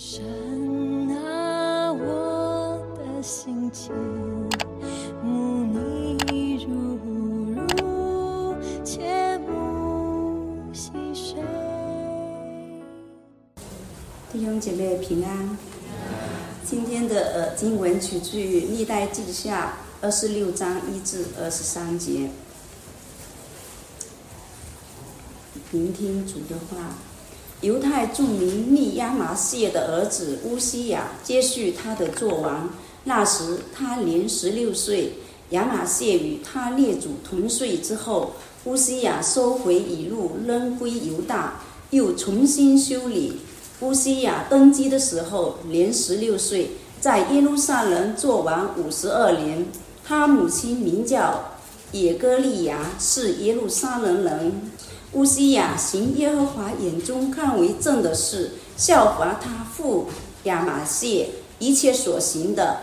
神啊，我的心情，慕你如如，切勿细水。弟兄姐妹平安。今天的呃经文取自于历代记下二十六章一至二十三节。聆听主的话。犹太著名利亚麻谢的儿子乌西亚接续他的作王。那时他年十六岁。亚玛谢与他列祖同岁之后，乌西亚收回以路，仍归犹大，又重新修理。乌西亚登基的时候年十六岁，在耶路撒冷作王五十二年。他母亲名叫耶歌利亚，是耶路撒冷人。乌西亚行耶和华眼中看为正的事，效法他父亚玛谢一切所行的，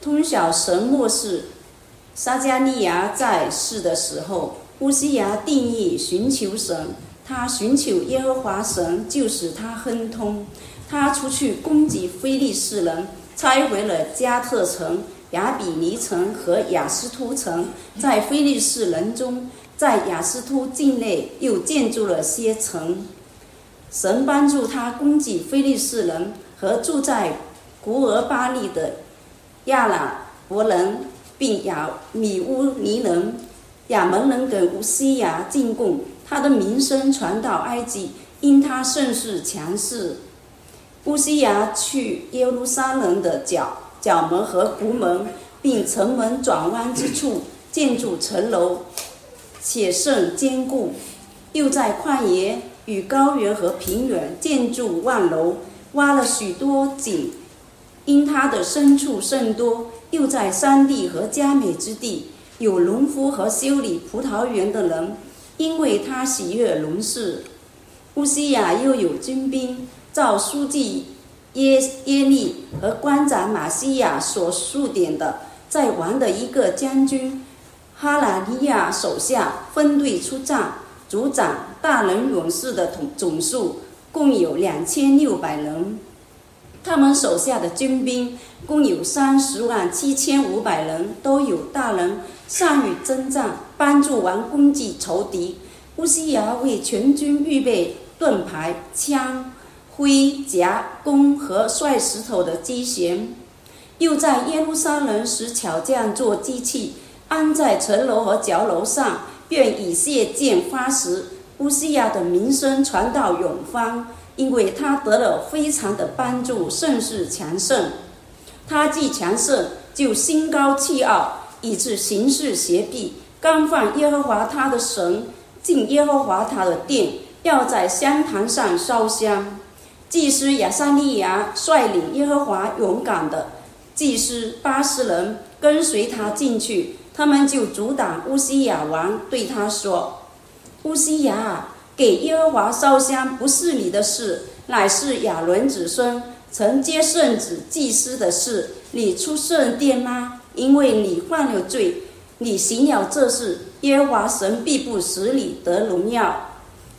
通晓神末世。撒加利亚在世的时候，乌西亚定义寻求神，他寻求耶和华神，就使他亨通。他出去攻击非利士人，拆毁了加特城、亚比尼城和雅斯突城，在非利士人中。在雅斯突境内又建筑了些城。神帮助他攻击非利士人和住在古尔巴利的亚拉伯人，并亚米乌尼人、亚门人跟乌西亚进贡。他的名声传到埃及，因他甚是强势。乌西亚去耶路撒冷的角角门和湖门，并城门转弯之处建筑城楼。且甚坚固，又在旷野与高原和平原建筑万楼，挖了许多井。因它的牲畜甚多，又在山地和佳美之地有农夫和修理葡萄园的人，因为他喜悦农事。乌西亚又有军兵，照书记耶耶利和官长马西亚所述点的，在王的一个将军。哈拉利亚手下分队出战，组长大能勇士的总总数共有两千六百人。他们手下的军兵共有三十万七千五百人，都有大能，善于征战，帮助王攻击仇敌。乌西亚为全军预备盾牌、枪、盔甲、弓和摔石头的机弦，又在耶路撒冷使巧匠做机器。安在城楼和角楼上，便以谢剑发时，乌西亚的名声传到永方，因为他得了非常的帮助，甚是强盛。他既强盛，就心高气傲，以致行事邪僻，干犯耶和华他的神，进耶和华他的殿，要在香坛上烧香。祭司亚撒利亚率领耶和华勇敢的祭司八十人跟随他进去。他们就阻挡乌西亚王，对他说：“乌西亚，给耶和华烧香不是你的事，乃是亚伦子孙承接圣旨祭司的事。你出圣殿吗？因为你犯了罪，你行了这事，耶和华神必不使你得荣耀。”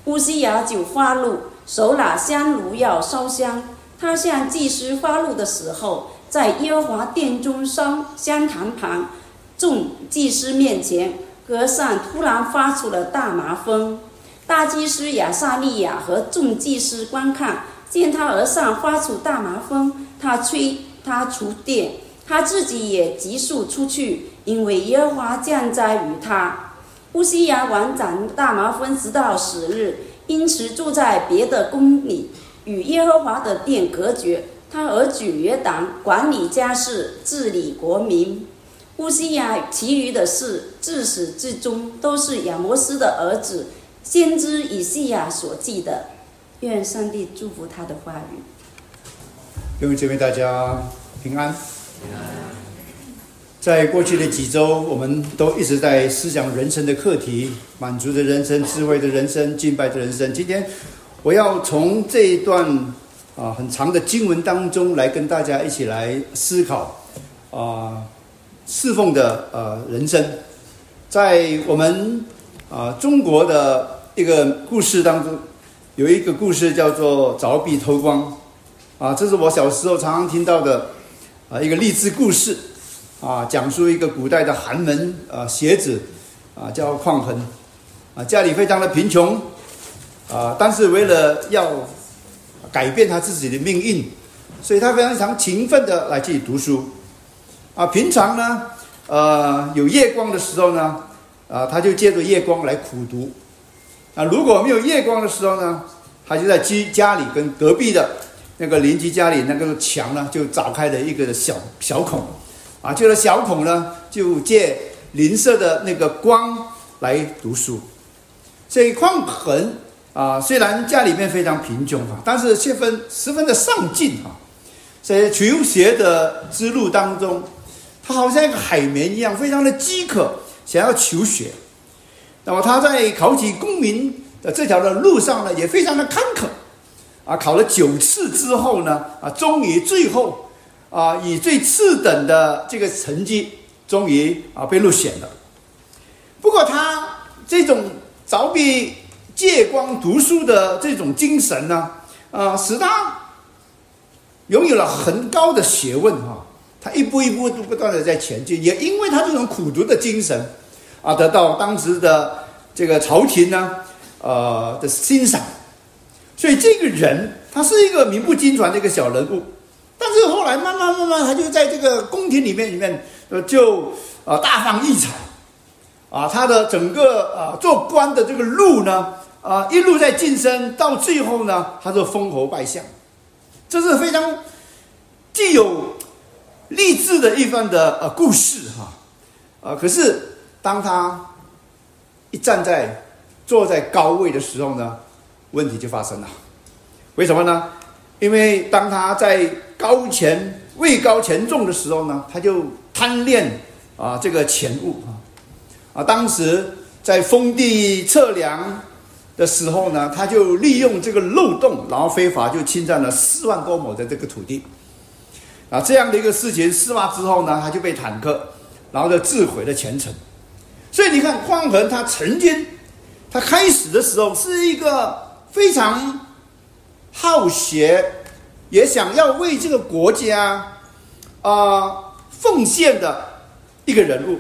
乌西亚就发怒，手拿香炉要烧香。他向祭司发怒的时候，在耶和华殿中烧香坛旁。众祭司面前，阁上突然发出了大麻风。大祭司亚撒利亚和众祭司观看，见他额上发出大麻风，他催他出殿，他自己也急速出去，因为耶和华降灾于他。乌西亚王长大麻风直到死日，因此住在别的宫里，与耶和华的殿隔绝。他儿举约党管理家事，治理国民。乌西亚其余的事，自始至终都是亚摩斯的儿子先知以西亚所记的。愿上帝祝福他的话语。各位姐妹，大家平安。在过去的几周，我们都一直在思想人生的课题：满足的人生、智慧的人生、敬拜的人生。今天，我要从这一段啊很长的经文当中来跟大家一起来思考啊。侍奉的呃人生，在我们啊中国的一个故事当中，有一个故事叫做凿壁偷光。啊，这是我小时候常常听到的啊一个励志故事啊，讲述一个古代的寒门啊学子啊叫匡衡啊，家里非常的贫穷啊，但是为了要改变他自己的命运，所以他非常勤奋的来去读书。啊。平常呢，呃，有夜光的时候呢，啊，他就借着夜光来苦读啊。如果没有夜光的时候呢，他就在居家里跟隔壁的。那个邻居家里那个墙呢，就凿开了一个小小孔，啊，这个小孔呢，就借邻舍的那个光来读书。所以匡衡啊，虽然家里面非常贫穷哈，但是却分十分的上进哈。在求学的之路当中，他好像一个海绵一样，非常的饥渴，想要求学。那么他在考取功名的这条的路上呢，也非常的坎坷。啊，考了九次之后呢，啊，终于最后，啊，以最次等的这个成绩，终于啊被入选了。不过他这种凿壁借光读书的这种精神呢，啊，使他拥有了很高的学问哈。他一步一步都不断的在前进，也因为他这种苦读的精神，啊，得到当时的这个朝廷呢，呃的欣赏。所以这个人他是一个名不经传的一个小人物，但是后来慢慢慢慢，他就在这个宫廷里面里面，呃，就啊大放异彩，啊，他的整个啊做官的这个路呢，啊一路在晋升，到最后呢，他就封侯拜相，这是非常既有励志的一番的呃故事哈，啊，可是当他一站在坐在高位的时候呢？问题就发生了，为什么呢？因为当他在高权位高权重的时候呢，他就贪恋啊这个钱物啊啊！当时在封地测量的时候呢，他就利用这个漏洞，然后非法就侵占了四万多亩的这个土地啊！这样的一个事情事发之后呢，他就被坦克，然后就自毁了前程。所以你看，匡衡他曾经他开始的时候是一个。非常好学，也想要为这个国家啊奉献的一个人物。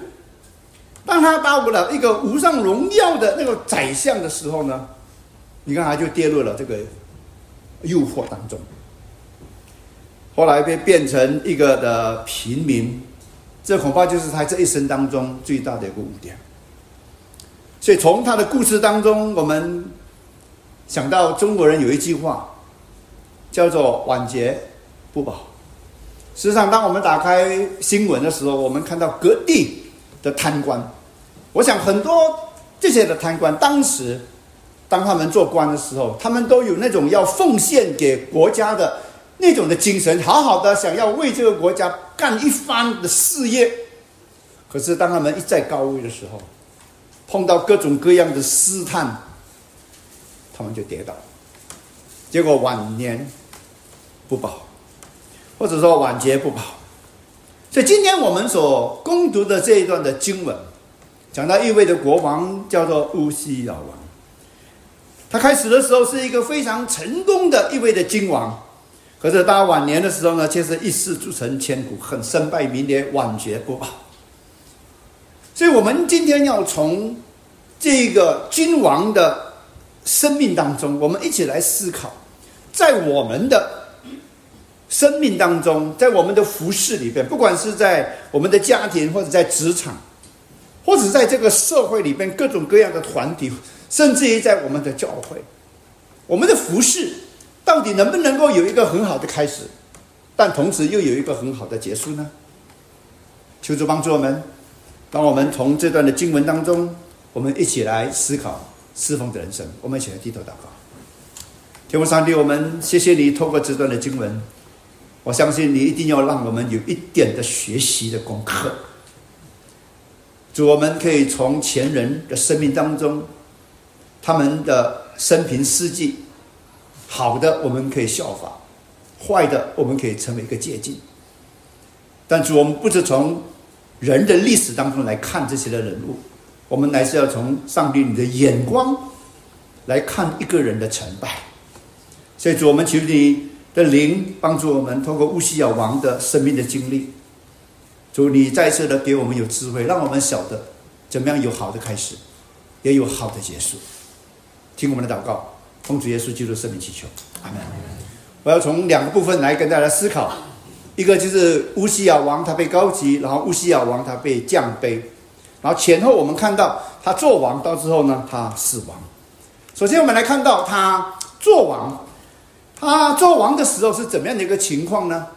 当他到了一个无上荣耀的那个宰相的时候呢，你看他就跌入了这个诱惑当中。后来被变成一个的平民，这恐怕就是他这一生当中最大的一个污点。所以从他的故事当中，我们。想到中国人有一句话，叫做“晚节不保”。实际上，当我们打开新闻的时候，我们看到各地的贪官。我想，很多这些的贪官，当时当他们做官的时候，他们都有那种要奉献给国家的那种的精神，好好的想要为这个国家干一番的事业。可是，当他们一在高位的时候，碰到各种各样的试探。他们就跌倒，结果晚年不保，或者说晚节不保。所以今天我们所攻读的这一段的经文，讲到一位的国王叫做乌西老王。他开始的时候是一个非常成功的一位的君王，可是到晚年的时候呢，却是一世铸成千古恨，身败名裂，晚节不保。所以我们今天要从这个君王的。生命当中，我们一起来思考，在我们的生命当中，在我们的服饰里边，不管是在我们的家庭，或者在职场，或者在这个社会里边各种各样的团体，甚至于在我们的教会，我们的服饰到底能不能够有一个很好的开始，但同时又有一个很好的结束呢？求主帮助我们，当我们从这段的经文当中，我们一起来思考。侍奉的人生，我们一起来低头祷告。天父上帝，我们谢谢你透过这段的经文，我相信你一定要让我们有一点的学习的功课。主，我们可以从前人的生命当中，他们的生平事迹，好的我们可以效法，坏的我们可以成为一个借鉴。但是，我们不是从人的历史当中来看这些的人物。我们乃是要从上帝你的眼光来看一个人的成败，所以主，我们求你的灵帮助我们，通过乌西亚王的生命的经历，主你再次的给我们有智慧，让我们晓得怎么样有好的开始，也有好的结束。听我们的祷告，奉主耶稣基督的圣名祈求，我要从两个部分来跟大家思考，一个就是乌西亚王他被高级，然后乌西亚王他被降卑，然后前后我们看到他做王到之后呢，他死亡。首先我们来看到他做王。他做王的时候是怎么样的一个情况呢？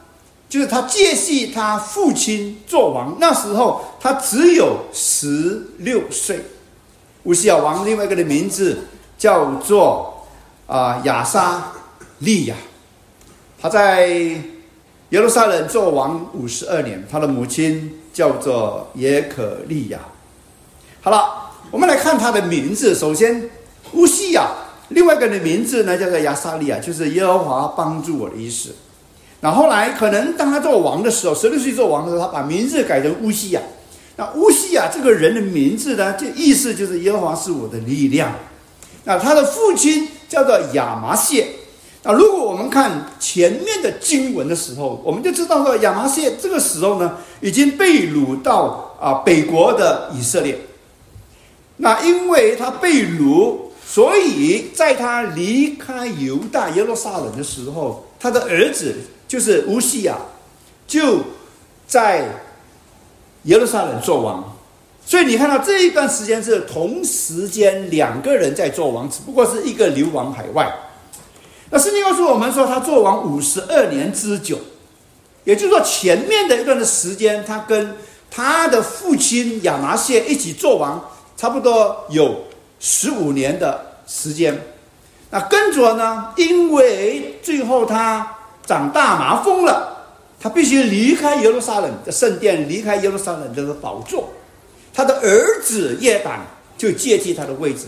就是他接续他父亲做王，那时候他只有十六岁。乌西亚王另外一个的名字叫做啊亚沙利亚，他在耶路撒冷做王五十二年，他的母亲叫做耶可利亚。好了，我们来看他的名字，首先乌西亚。另外一个的名字呢，叫做亚撒利亚，就是耶和华帮助我的意思。那后来可能当他做王的时候，十六岁做王的时候，他把名字改成乌西亚。那乌西亚这个人的名字呢，就意思就是耶和华是我的力量。那他的父亲叫做亚麻谢。那如果我们看前面的经文的时候，我们就知道说亚麻谢这个时候呢，已经被掳到啊北国的以色列。那因为他被掳。所以，在他离开犹大耶路撒冷的时候，他的儿子就是乌西亚，就在耶路撒冷做王。所以你看到这一段时间是同时间两个人在做王，只不过是一个流亡海外。那圣经告诉我们说，他做王五十二年之久，也就是说前面的一段的时间，他跟他的父亲亚麻谢一起做王，差不多有。十五年的时间，那跟着呢？因为最后他长大麻风了，他必须离开耶路撒冷的圣殿，离开耶路撒冷的宝座。他的儿子耶党就接替他的位置，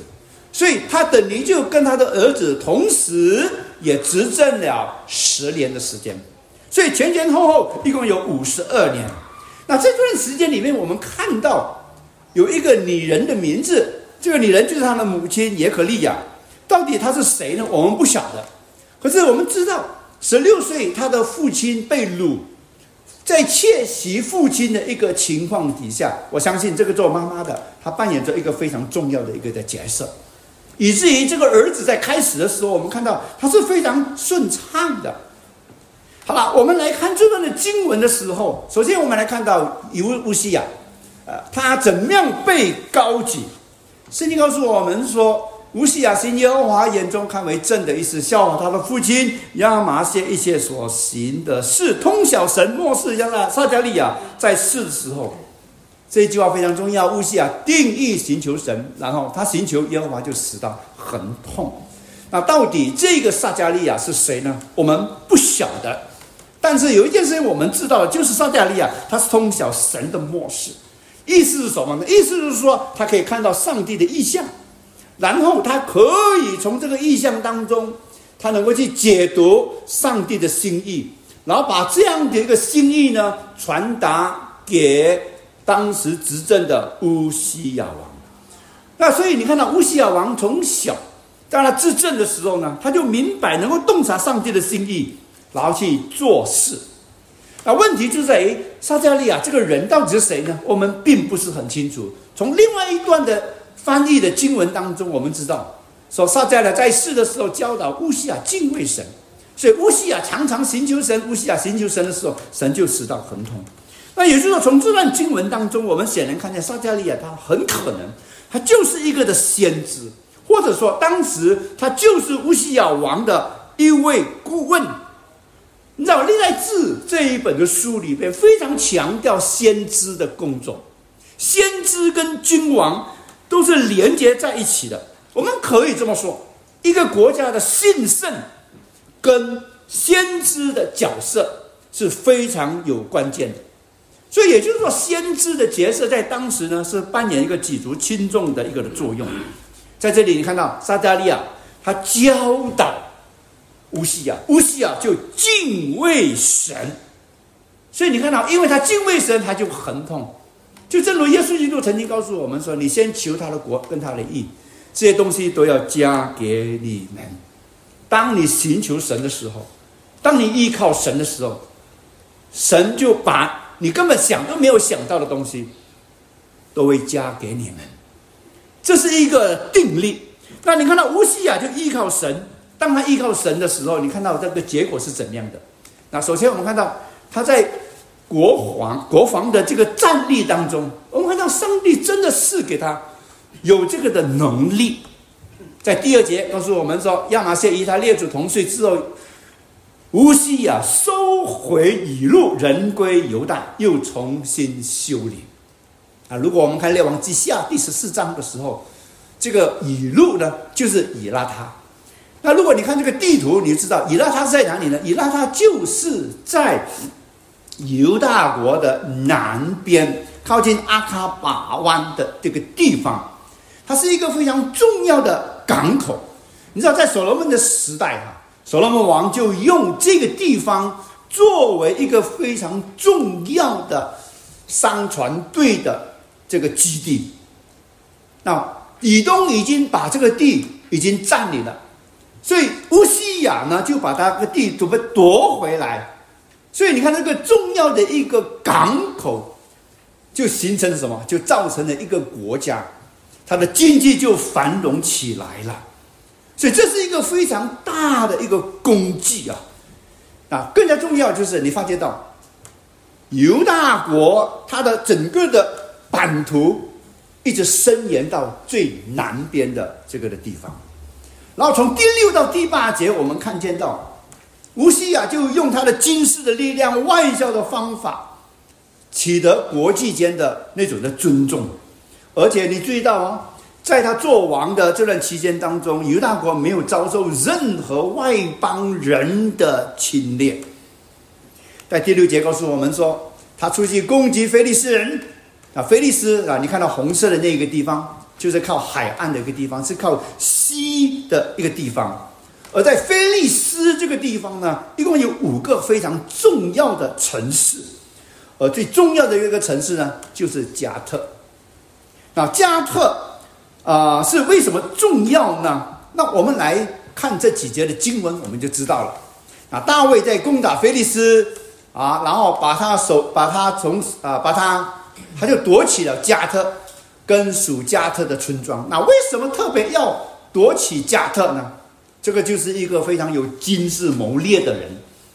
所以他等于就跟他的儿子同时也执政了十年的时间。所以前前后后一共有五十二年。那这段时间里面，我们看到有一个女人的名字。这个女人就是他的母亲耶可利亚，到底她是谁呢？我们不晓得。可是我们知道，十六岁他的父亲被掳，在窃袭父亲的一个情况底下，我相信这个做妈妈的，她扮演着一个非常重要的一个的角色，以至于这个儿子在开始的时候，我们看到他是非常顺畅的。好了，我们来看这段的经文的时候，首先我们来看到乌乌西亚，呃，他怎么样被高举？圣经告诉我们说，乌西亚行耶和华眼中看为正的意思，效仿他的父亲亚麻谢一切所行的事，通晓神末世亚撒撒加利亚在世的时候，这句话非常重要。乌西亚定义寻求神，然后他寻求耶和华就死到很痛。那到底这个撒加利亚是谁呢？我们不晓得。但是有一件事情我们知道，就是撒加利亚他是通晓神的末世。意思是什么呢？意思就是说，他可以看到上帝的意象，然后他可以从这个意象当中，他能够去解读上帝的心意，然后把这样的一个心意呢传达给当时执政的乌西亚王。那所以你看到乌西亚王从小当他执政的时候呢，他就明白能够洞察上帝的心意，然后去做事。那问题就在于撒加利亚这个人到底是谁呢？我们并不是很清楚。从另外一段的翻译的经文当中，我们知道说撒加利亚在世的时候教导乌西亚敬畏神，所以乌西亚常常寻求神。乌西亚寻求神的时候，神就使到疼痛。那也就是说，从这段经文当中，我们显然看见撒加利亚他很可能他就是一个的先知，或者说当时他就是乌西亚王的一位顾问。你知道《历代志》这一本的书里边非常强调先知的工作，先知跟君王都是连接在一起的。我们可以这么说，一个国家的兴盛跟先知的角色是非常有关键的。所以也就是说，先知的角色在当时呢是扮演一个举足轻重的一个的作用。在这里，你看到撒加利亚他教导。乌西亚，乌西亚就敬畏神，所以你看到，因为他敬畏神，他就疼痛。就正如耶稣基督曾经告诉我们说：“你先求他的国跟他的义，这些东西都要加给你们。”当你寻求神的时候，当你依靠神的时候，神就把你根本想都没有想到的东西，都会加给你们。这是一个定力。那你看到乌西亚就依靠神，当他依靠神的时候，你看到这个结果是怎样的？那首先我们看到他在国防国防的这个战力当中，我们看到上帝真的是给他有这个的能力。在第二节告诉我们说，亚玛谢与他列祖同岁之后，乌西亚收回以路，人归犹大，又重新修理。啊，如果我们看列王记下第十四章的时候，这个以路呢，就是以拉他。那如果你看这个地图，你就知道以拉他在哪里呢？以拉他就是在犹大国的南边，靠近阿卡巴湾的这个地方。它是一个非常重要的港口，你知道，在所罗门的时代哈，所罗门王就用这个地方作为一个非常重要的商船队的这个基地。那以东已经把这个地已经占领了，所以乌西亚呢就把他的地准备夺回来。所以你看，这个重要的一个港口，就形成了什么？就造成了一个国家。它的经济就繁荣起来了，所以这是一个非常大的一个功绩啊！啊，更加重要就是你发现到犹大国它的整个的版图一直伸延到最南边的这个的地方，然后从第六到第八节，我们看见到乌西亚就用他的军事的力量、外交的方法，取得国际间的那种的尊重。而且你注意到哦，在他做王的这段期间当中，犹大国没有遭受任何外邦人的侵略。在第六节告诉我们说，他出去攻击菲利斯人啊，菲利斯啊，你看到红色的那个地方，就是靠海岸的一个地方，是靠西的一个地方。而在菲利斯这个地方呢，一共有五个非常重要的城市，而最重要的一个城市呢，就是加特。那加特啊是为什么重要呢？那我们来看这几节的经文，我们就知道了。啊，大卫在攻打菲利斯啊，然后把他手把他从啊把他他就夺起了加特跟属加特的村庄。那为什么特别要夺起加特呢？这个就是一个非常有军事谋略的人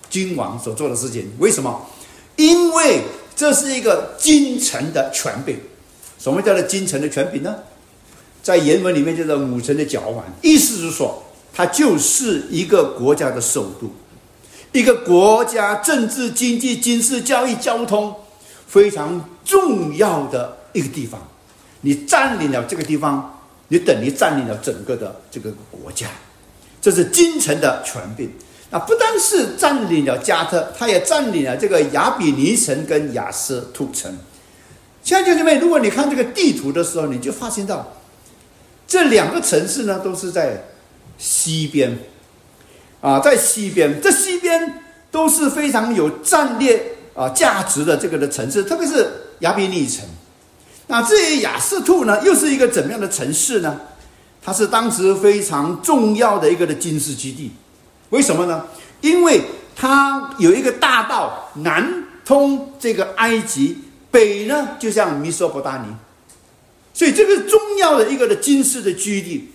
君王所做的事情。为什么？因为这是一个京城的权柄。什么叫做京城的权柄呢？在原文里面叫做母城的脚腕，意思是说，它就是一个国家的首都，一个国家政治、经济、军事、教育、交通非常重要的一个地方。你占领了这个地方，你等于占领了整个的这个国家。这是京城的权柄。那不单是占领了加特，他也占领了这个亚比尼城跟亚斯突城。亲爱的姐妹，如果你看这个地图的时候，你就发现到这两个城市呢都是在西边啊，在西边，这西边都是非常有战略啊价值的这个的城市，特别是亚比尼城。那至于雅士兔呢，又是一个怎么样的城市呢？它是当时非常重要的一个的军事基地。为什么呢？因为它有一个大道南通这个埃及。北呢，就像米索不达尼，所以这个重要的一个的军事的基地，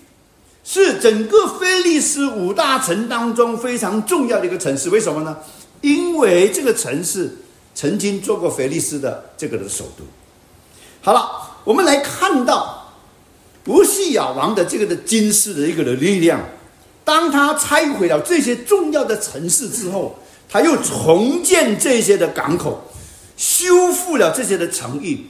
是整个菲利斯五大城当中非常重要的一个城市。为什么呢？因为这个城市曾经做过菲利斯的这个的首都。好了，我们来看到不是亚王的这个的军事的一个的力量，当他拆毁了这些重要的城市之后，他又重建这些的港口。修复了这些的城邑，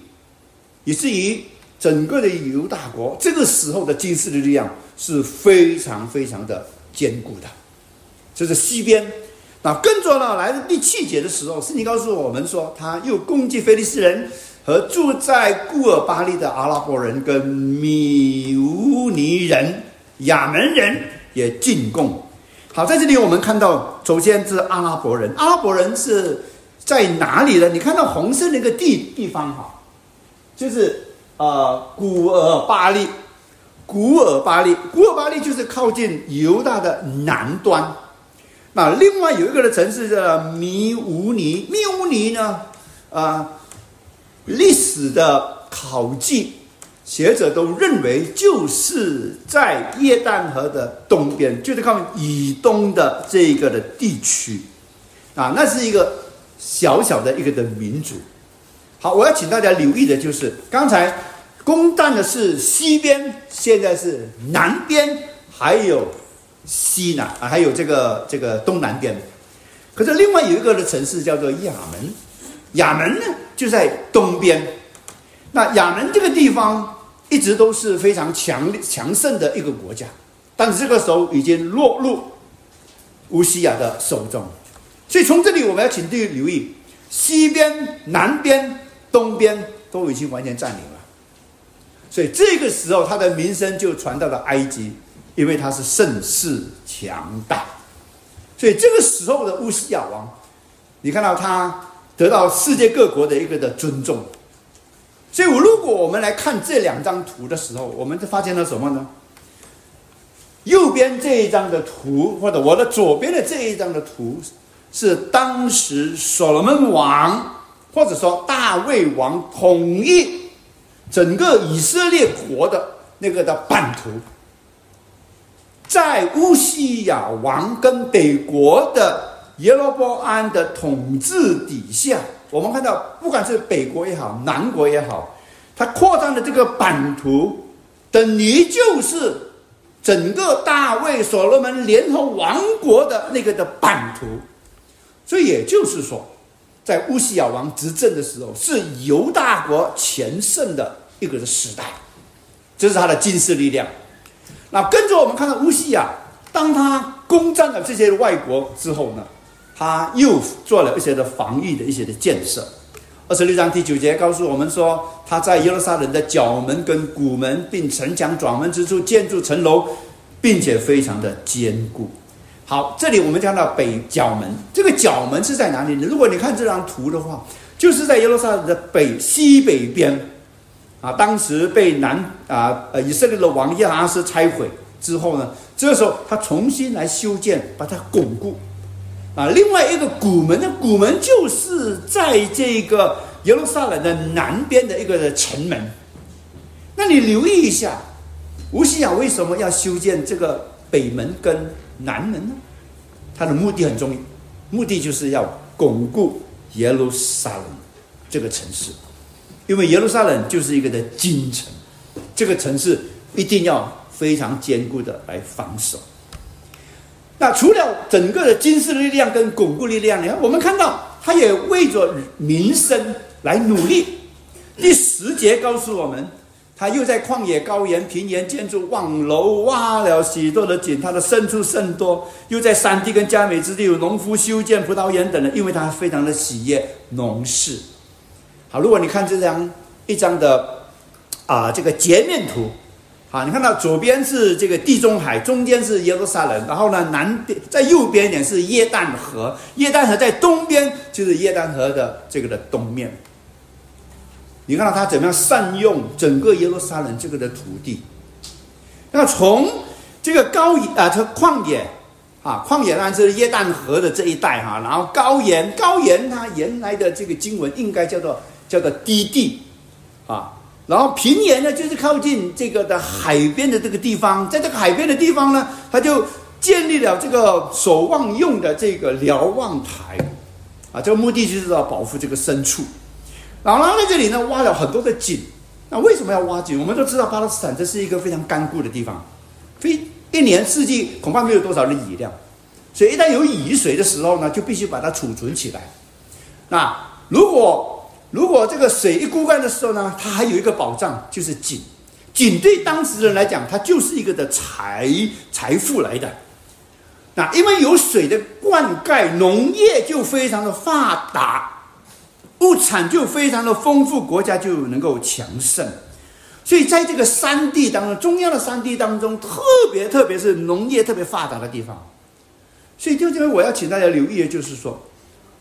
以至于整个的犹大国这个时候的军事的力量是非常非常的坚固的。这是西边，那跟着呢来的第七节的时候，圣经告诉我们说，他又攻击菲利斯人和住在古尔巴利的阿拉伯人跟米乌尼人、亚门人也进贡。好，在这里我们看到，首先是阿拉伯人，阿拉伯人是。在哪里呢？你看到红色那个地地方哈，就是呃古尔巴利，古尔巴利，古尔巴利就是靠近犹大的南端。那另外有一个的城市叫米乌尼，米乌尼呢，啊，历史的考据学者都认为就是在约旦河的东边，就是靠以东的这个的地区，啊，那是一个小小的一个的民族。好，我要请大家留意的就是刚才攻占的是西边，现在是南边，还有。西南啊，还有这个这个东南边，可是另外有一个的城市叫做亚门，亚门呢就在东边。那亚门这个地方一直都是非常强强盛的一个国家，但是这个时候已经落入乌西亚的手中。所以从这里我们要请注意留意，西边、南边、东边都已经完全占领了。所以这个时候他的名声就传到了埃及。因为他是盛世强大，所以这个时候的乌西亚王，你看到他得到世界各国的一个的尊重。所以，我如果我们来看这两张图的时候，我们就发现了什么呢？右边这一张的图，或者我的左边的这一张的图，是当时所罗门王或者说大卫王统一整个以色列国的那个的版图。在乌西亚王跟北国的耶罗波安的统治底下，我们看到，不管是北国也好，南国也好，它扩张的这个版图，等于就是整个大卫所罗门联合王国的那个的版图。所以也就是说，在乌西亚王执政的时候，是犹大国全盛的一个时代，这是他的军事力量。那跟着我们看到乌西亚，当他攻占了这些外国之后呢，他又做了一些的防御的一些的建设。二十六章第九节告诉我们说，他在耶路撒冷的角门跟古门，并城墙转门之处建筑城楼，并且非常的坚固。好，这里我们看到北角门，这个角门是在哪里呢？如果你看这张图的话，就是在耶路撒冷的北西北边。啊，当时被南啊呃以色列的王亚哈斯拆毁之后呢，这时候他重新来修建，把它巩固。啊，另外一个古门的古门就是在这个耶路撒冷的南边的一个城门。那你留意一下，吴西亚为什么要修建这个北门跟南门呢？他的目的很重要，目的就是要巩固耶路撒冷这个城市。因为耶路撒冷就是一个的京城，这个城市一定要非常坚固的来防守。那除了整个的军事力量跟巩固力量呢，我们看到他也为着民生来努力。第十节告诉我们，他又在旷野、高原、平原建筑望楼，挖了许多的井，他的牲畜甚多；又在山地跟佳美之地有农夫修建葡萄园等的，因为他非常的喜悦农事。好，如果你看这张一张的啊这个截面图，啊，你看到左边是这个地中海，中间是耶路撒冷，然后呢南边在右边一点是耶旦河，耶旦河在东边就是耶旦河的这个的东面。你看到他怎么样善用整个耶路撒冷这个的土地？那从这个高啊，这旷野。啊，旷野呢是耶旦河的这一带哈，然后高原，高原它原来的这个经文应该叫做叫做低地，啊，然后平原呢就是靠近这个的海边的这个地方，在这个海边的地方呢，他就建立了这个守望用的这个瞭望台，啊，这个目的就是要保护这个牲畜，然后在这里呢挖了很多的井，那为什么要挖井？我们都知道巴勒斯坦这是一个非常干固的地方，非。一年四季恐怕没有多少的雨量，所以一旦有雨水的时候呢，就必须把它储存起来。那如果如果这个水一枯干的时候呢，它还有一个保障，就是井。井对当时人来讲，它就是一个的财财富来的。那因为有水的灌溉，农业就非常的发达，物产就非常的丰富，国家就能够强盛。所以，在这个山地当中，中央的山地当中，特别特别是农业特别发达的地方。所以，就这边我要请大家留意的就是说，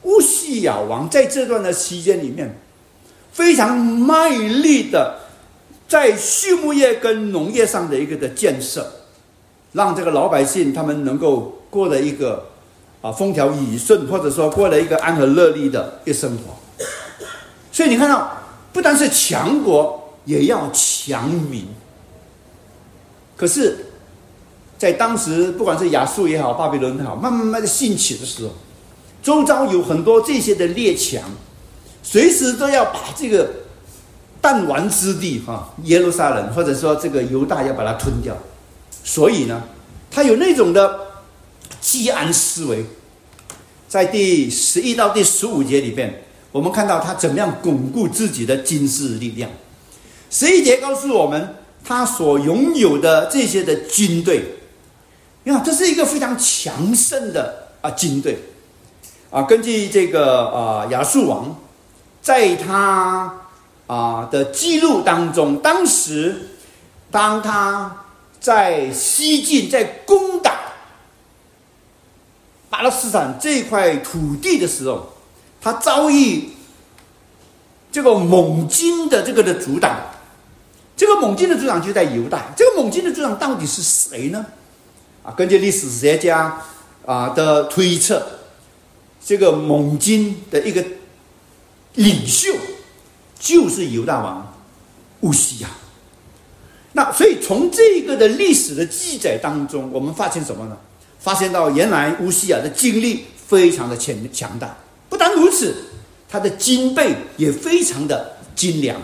乌西亚王在这段的期间里面，非常卖力的在畜牧业跟农业上的一个的建设，让这个老百姓他们能够过了一个啊风调雨顺，或者说过了一个安和乐利的一生活。所以你看到，不单是强国，也要强民。可是，在当时，不管是亚述也好，巴比伦也好，慢慢慢的兴起的时候，周遭有很多这些的列强，随时都要把这个弹丸之地哈耶路撒冷，或者说这个犹大要把它吞掉。所以呢，他有那种的积安思维，在第十一到第十五节里边，我们看到他怎么样巩固自己的军事力量。十一节告诉我们。他所拥有的这些的军队，你看，这是一个非常强盛的啊军队，啊，根据这个啊亚述王，在他啊的记录当中，当时当他在西晋在攻打巴勒斯坦这块土地的时候，他遭遇这个蒙金的这个的阻挡。这个蒙金的族长就在犹大。这个蒙金的族长到底是谁呢？啊，根据历史学家啊的推测，这个蒙金的一个领袖就是犹大王乌西亚。那所以从这个的历史的记载当中，我们发现什么呢？发现到原来乌西亚的精力非常的强强大。不但如此，他的军备也非常的精良。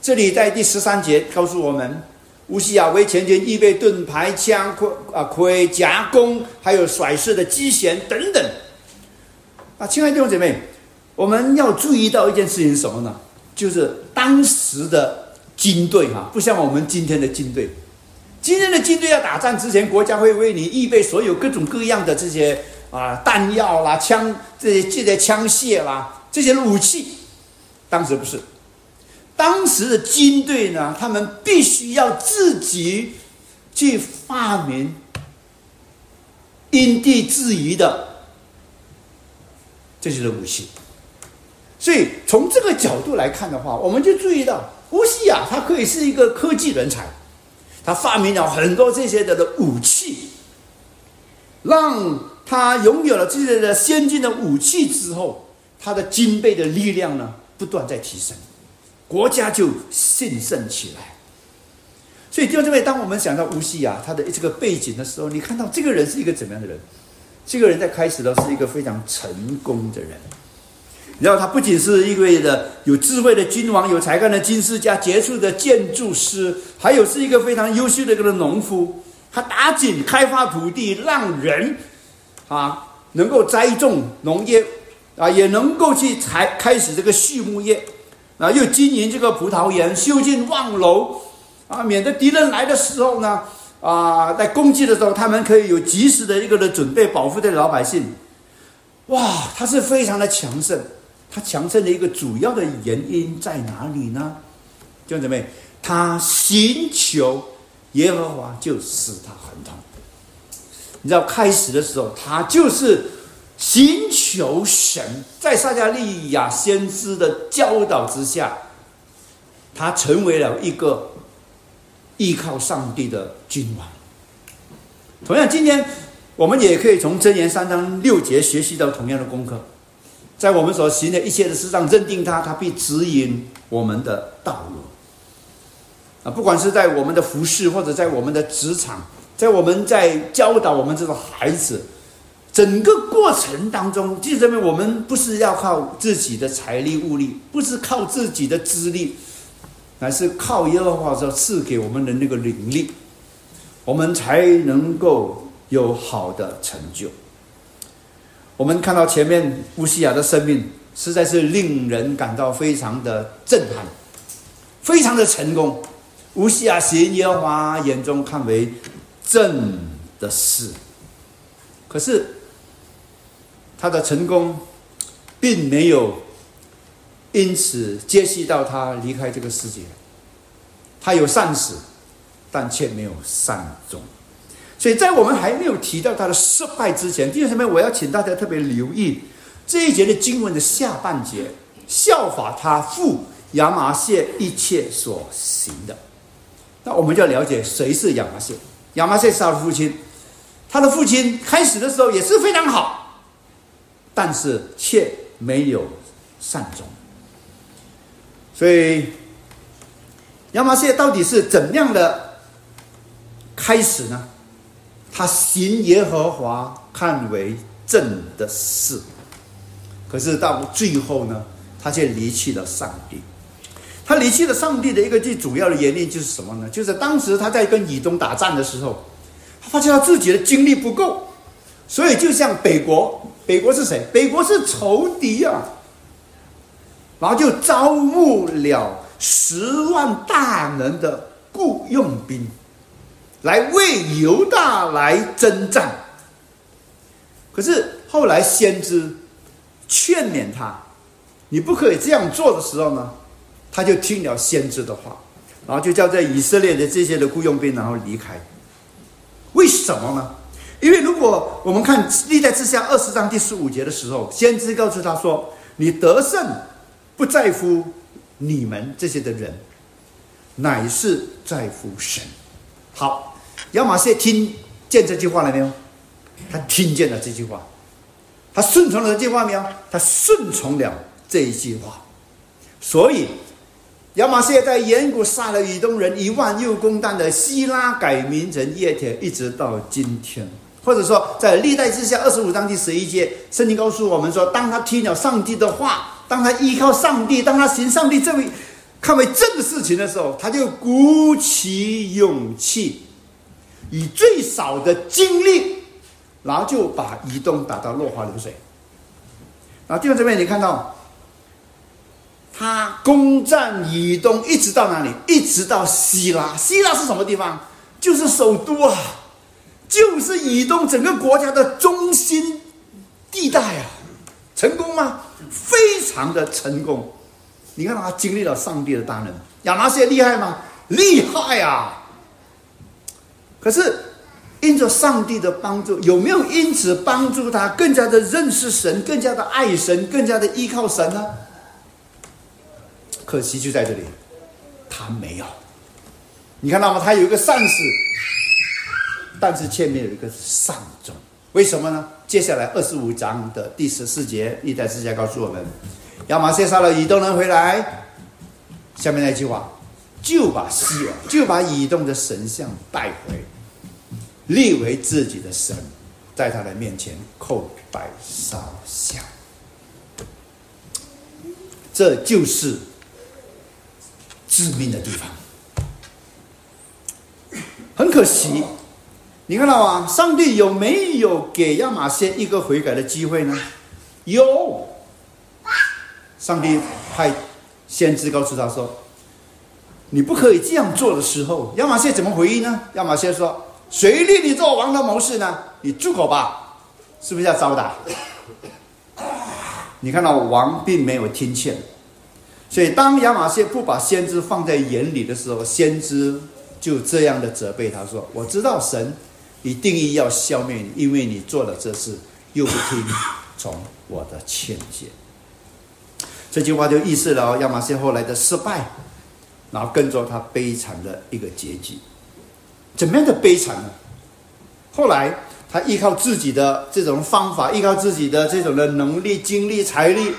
这里在第十三节告诉我们，乌西亚为前军预备盾牌、枪、盔啊盔甲、弓，还有甩式的机弦等等。啊，亲爱的弟兄姐妹，我们要注意到一件事情是什么呢？就是当时的军队哈，不像我们今天的军队。今天的军队要打仗之前，国家会为你预备所有各种各样的这些啊弹药啦、枪这些这些枪械啦、这些武器。当时不是。当时的军队呢，他们必须要自己去发明因地制宜的这就是武器。所以从这个角度来看的话，我们就注意到乌西亚他可以是一个科技人才，他发明了很多这些的的武器，让他拥有了这些的先进的武器之后，他的军备的力量呢不断在提升。国家就兴盛起来，所以弟兄姊妹，当我们想到乌西亚他的这个背景的时候，你看到这个人是一个怎么样的人？这个人在开始呢是一个非常成功的人，然后他不仅是一位的有智慧的君王、有才干的军事家、杰出的建筑师，还有是一个非常优秀的一个农夫。他打井开发土地，让人啊能够栽种农业啊，也能够去才开始这个畜牧业。啊，又经营这个葡萄园，修建望楼，啊，免得敌人来的时候呢，啊，在攻击的时候，他们可以有及时的一个的准备，保护这老百姓。哇，他是非常的强盛。他强盛的一个主要的原因在哪里呢？弟兄姊妹，他寻求耶和华，就使他很痛。你知道，开始的时候，他就是。寻求神，在撒加利亚先知的教导之下，他成为了一个依靠上帝的君王。同样，今天我们也可以从箴言三章六节学习到同样的功课，在我们所行的一切的事上认定他，他必指引我们的道路。啊，不管是在我们的服饰，或者在我们的职场，在我们在教导我们这个孩子。整个过程当中，弟兄姊妹，我们不是要靠自己的财力物力，不是靠自己的资历，乃是靠耶和华所赐给我们的那个灵力，我们才能够有好的成就。我们看到前面乌西亚的生命，实在是令人感到非常的震撼，非常的成功。乌西亚行耶和华眼中看为正的事，可是。他的成功，并没有因此接续到他离开这个世界。他有善始，但却没有善终。所以在我们还没有提到他的失败之前，弟兄姊妹，我要请大家特别留意这一节的经文的下半节，效法他父亚麻谢一切所行的。那我们就要了解谁是亚麻谢？亚麻谢是他的父亲。他的父亲开始的时候也是非常好，但是却没有善终。所以亚麻谢到底是怎样的开始呢？他行耶和华看为正的事，可是到最后呢，他却离弃了上帝。他离弃了上帝的一个最主要的原因就是什么呢？就是当时他在跟以东打仗的时候，他发现他自己的精力不够，所以就像北国，北国是谁？北国是仇敌啊，然后就招募了十万大人的雇佣兵。来为犹大来征战，可是后来先知劝勉他，你不可以这样做的时候呢，他就听了先知的话，然后就叫在以色列的这些的雇佣兵然后离开。为什么呢？因为如果我们看历代之下二十章第十五节的时候，先知告诉他说：“你得胜不在乎你们这些的人，乃是在乎神。”好。亚马逊听见这句话了没有？他听见了这句话，他顺从了这句话没有？他顺从了这一句话，所以亚马逊在远古杀了以东人一万，又攻占了希拉，改名成叶铁，一直到今天。或者说，在历代之下二十五章第十一节，圣经告诉我们说，当他听了上帝的话，当他依靠上帝，当他行上帝这位看为正的事情的时候，他就鼓起勇气。以最少的精力，然后就把移动打到落花流水。然后第二这边你看到，他攻占以东，一直到哪里？一直到希腊。希腊是什么地方？就是首都啊，就是以东整个国家的中心地带啊。成功吗？非常的成功。你看他经历了上帝的大能，亚拿些厉害吗？厉害啊！可是，因着上帝的帮助，有没有因此帮助他更加的认识神，更加的爱神，更加的依靠神呢？可惜就在这里，他没有。你看到吗？他有一个善事，但是前面有一个善终。为什么呢？接下来二十五章的第十四节，历代之下告诉我们：亚玛谢杀了以东人回来，下面那句话，就把希尔，就把以东的神像带回。立为自己的神，在他的面前叩拜烧香，这就是致命的地方。很可惜，你看到吗？上帝有没有给亚马逊一个悔改的机会呢？有。上帝派先知告诉他说：“你不可以这样做的时候，亚马逊怎么回应呢？”亚马逊说。谁立你做王的谋士呢？你住口吧，是不是要招打？你看到王并没有听劝，所以当亚玛谢不把先知放在眼里的时候，先知就这样的责备他说：“我知道神一定义要消灭你，因为你做了这事，又不听从我的劝诫。”这句话就预示了亚玛谢后来的失败，然后跟着他悲惨的一个结局。怎么样的悲惨呢？后来他依靠自己的这种方法，依靠自己的这种的能力、精力、财力，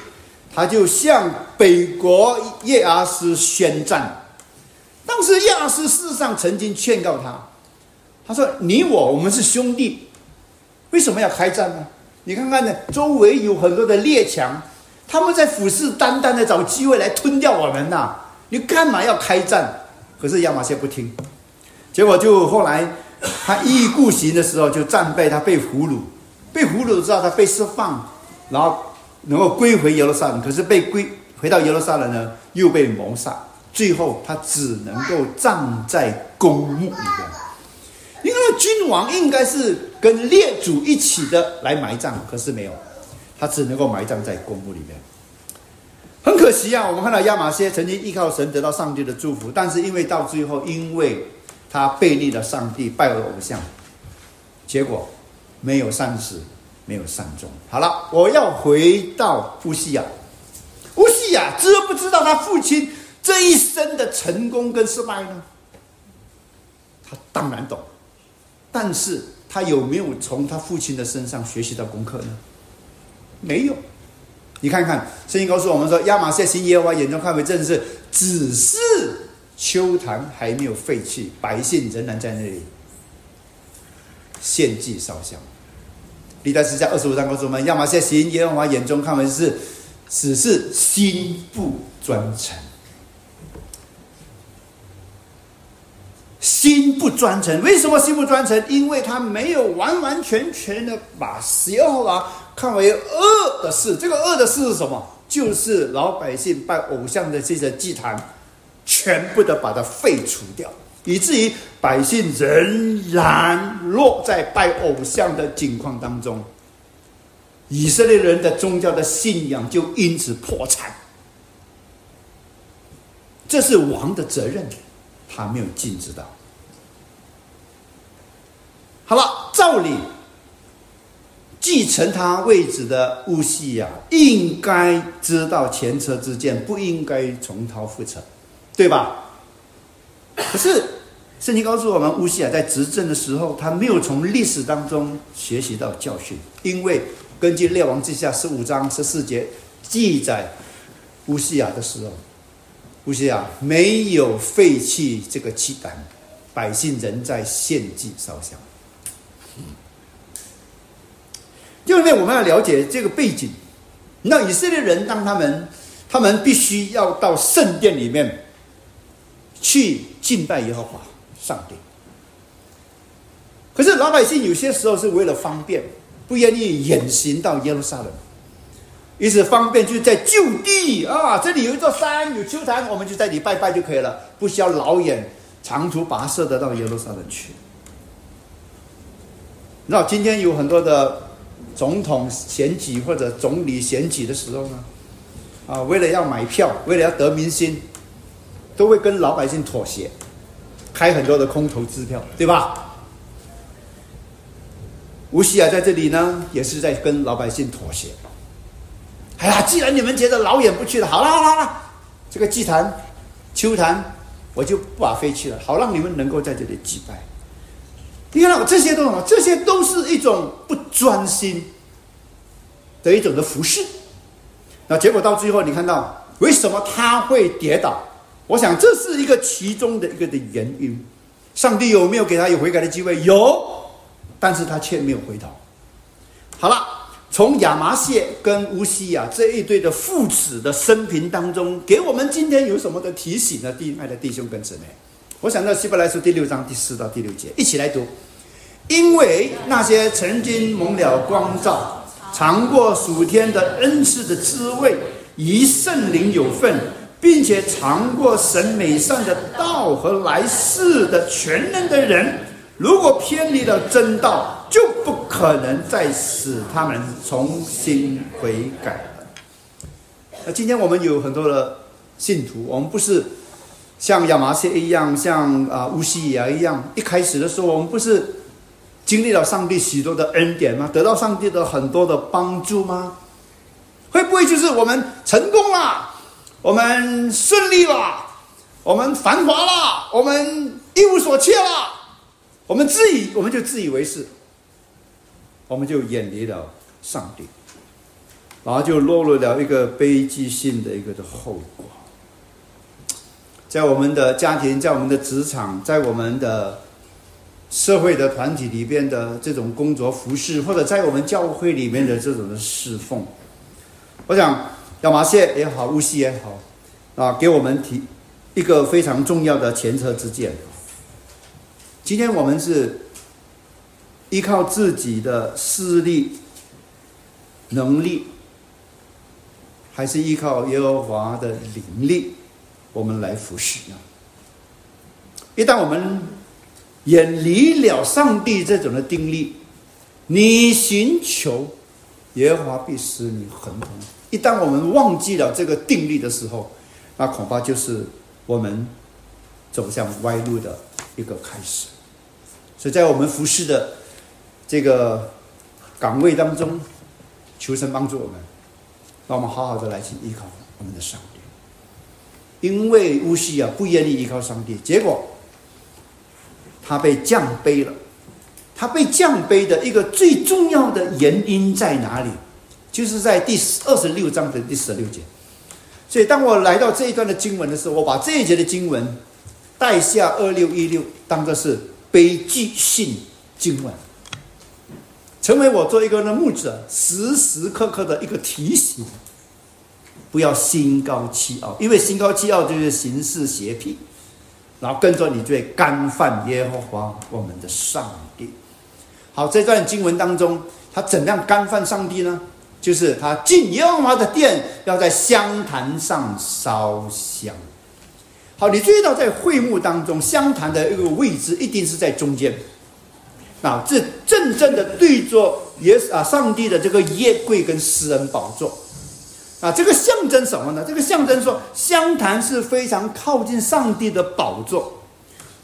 他就向北国叶阿斯宣战。当时叶阿斯事实上曾经劝告他，他说：“你我我们是兄弟，为什么要开战呢？你看看呢，周围有很多的列强，他们在虎视眈眈的找机会来吞掉我们呐！你干嘛要开战？可是亚马逊不听。”结果就后来，他一意孤行的时候就战败，他被俘虏，被俘虏之后他被释放，然后能够归回耶路撒冷。可是被归回到耶路撒冷呢，又被谋杀，最后他只能够葬在公墓里面。因为君王应该是跟列祖一起的来埋葬，可是没有，他只能够埋葬在公墓里面。很可惜啊，我们看到亚玛谢曾经依靠神得到上帝的祝福，但是因为到最后因为。他背离了上帝，拜了偶像，结果没有善始，没有善终。好了，我要回到乌西亚。乌西亚知不知道他父亲这一生的成功跟失败呢？他当然懂，但是他有没有从他父亲的身上学习到功课呢？没有。你看看，圣经告诉我们说，亚马逊行耶和华眼中看为正事，只是秋坛还没有废弃，百姓仍然在那里献祭烧香。历代史下二十五章告诉我们，亚玛谢行耶和华眼中看为是，只是心不专诚。心不专诚，为什么心不专诚？因为他没有完完全全的把邪恶看为恶的事。这个恶的事是什么？就是老百姓拜偶像的这些祭坛，全部的把它废除掉，以至于百姓仍然落在拜偶像的境况当中。以色列人的宗教的信仰就因此破产。这是王的责任，他没有尽知道。好了，照理继承他位置的乌西呀，应该知道前车之鉴，不应该重蹈覆辙，对吧？可是圣经告诉我们，乌西亚在执政的时候，他没有从历史当中学习到教训，因为根据列王记下十五章十四节记载，乌西亚的时候，乌西亚没有废弃这个祭坛，百姓仍在献祭烧香。因为我们要了解这个背景，那以色列人当他们，他们必须要到圣殿里面去敬拜耶和华上帝。可是老百姓有些时候是为了方便，不愿意远行到耶路撒冷，于是方便就在就地啊，这里有一座山，有秋坛，我们就在里拜拜就可以了，不需要老远长途跋涉的到耶路撒冷去。那今天有很多的。总统选举或者总理选举的时候呢，啊，为了要买票，为了要得民心，都会跟老百姓妥协，开很多的空头支票，对吧？吴锡亚在这里呢，也是在跟老百姓妥协。哎呀，既然你们觉得老远不去了，好了好了好了，这个祭坛、秋坛，我就不把飞去了，好让你们能够在这里祭拜。你看到这些都什么？这些都是一种不专心的一种的服饰。那结果到最后，你看到为什么他会跌倒？我想这是一个其中的一个的原因。上帝有没有给他有悔改的机会？有，但是他却没有回头。好了，从亚麻谢跟乌西亚这一对的父子的生平当中，给我们今天有什么的提醒呢？弟爱的弟兄跟姊妹，我想到希伯来书第六章第四到第六节，一起来读。因为那些曾经蒙了光照、尝过属天的恩赐的滋味，与圣灵有份，并且尝过神美善的道和来世的全能的人，如果偏离了真道，就不可能再使他们重新悔改了。那今天我们有很多的信徒，我们不是像亚麻谢一样，像啊乌西雅一样，一开始的时候我们不是。经历了上帝许多的恩典吗？得到上帝的很多的帮助吗？会不会就是我们成功了，我们顺利了，我们繁华了，我们一无所缺了，我们自以我们就自以为是，我们就远离了上帝，然后就落入了一个悲剧性的一个的后果，在我们的家庭，在我们的职场，在我们的。社会的团体里边的这种工作服饰，或者在我们教会里面的这种的侍奉，我想亚麻谢也好，乌西也好，啊，给我们提一个非常重要的前车之鉴。今天我们是依靠自己的势力、能力，还是依靠耶和华的灵力，我们来服侍呢？一旦我们远离了上帝这种的定力，你寻求耶和华必使你亨通。一旦我们忘记了这个定力的时候，那恐怕就是我们走向歪路的一个开始。所以在我们服侍的这个岗位当中，求神帮助我们，让我们好好的来去依靠我们的上帝。因为乌西啊不愿意依靠上帝，结果。他被降卑了，他被降卑的一个最重要的原因在哪里？就是在第二十六章的第十六节。所以，当我来到这一段的经文的时候，我把这一节的经文带下二六一六，当做是悲剧性经文，成为我做一个人的牧者时时刻刻的一个提醒：不要心高气傲，因为心高气傲就是行事邪僻，然后跟着你就会干犯耶和华我们的上帝。好，这段经文当中，他怎样干犯上帝呢？就是他进耶和华的殿，要在香坛上烧香。好，你注意到在会幕当中，香坛的一个位置一定是在中间。啊，这正正的对着耶啊上帝的这个耶柜跟施恩宝座。啊，这个象征什么呢？这个象征说，香坛是非常靠近上帝的宝座。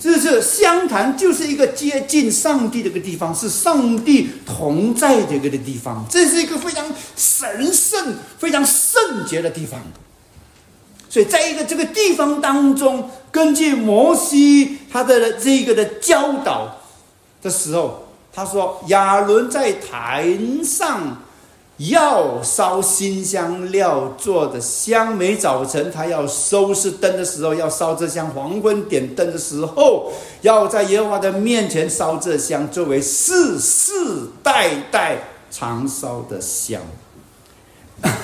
这是香坛，就是一个接近上帝的一个地方，是上帝同在的一个的地方。这是一个非常神圣、非常圣洁的地方。所以，在一个这个地方当中，根据摩西他的这个的教导的时候，他说亚伦在台上。要烧新香料做的香，每早晨他要收拾灯的时候，要烧这香；黄昏点灯的时候，要在耶和华的面前烧这香，作为世世代代常烧的香。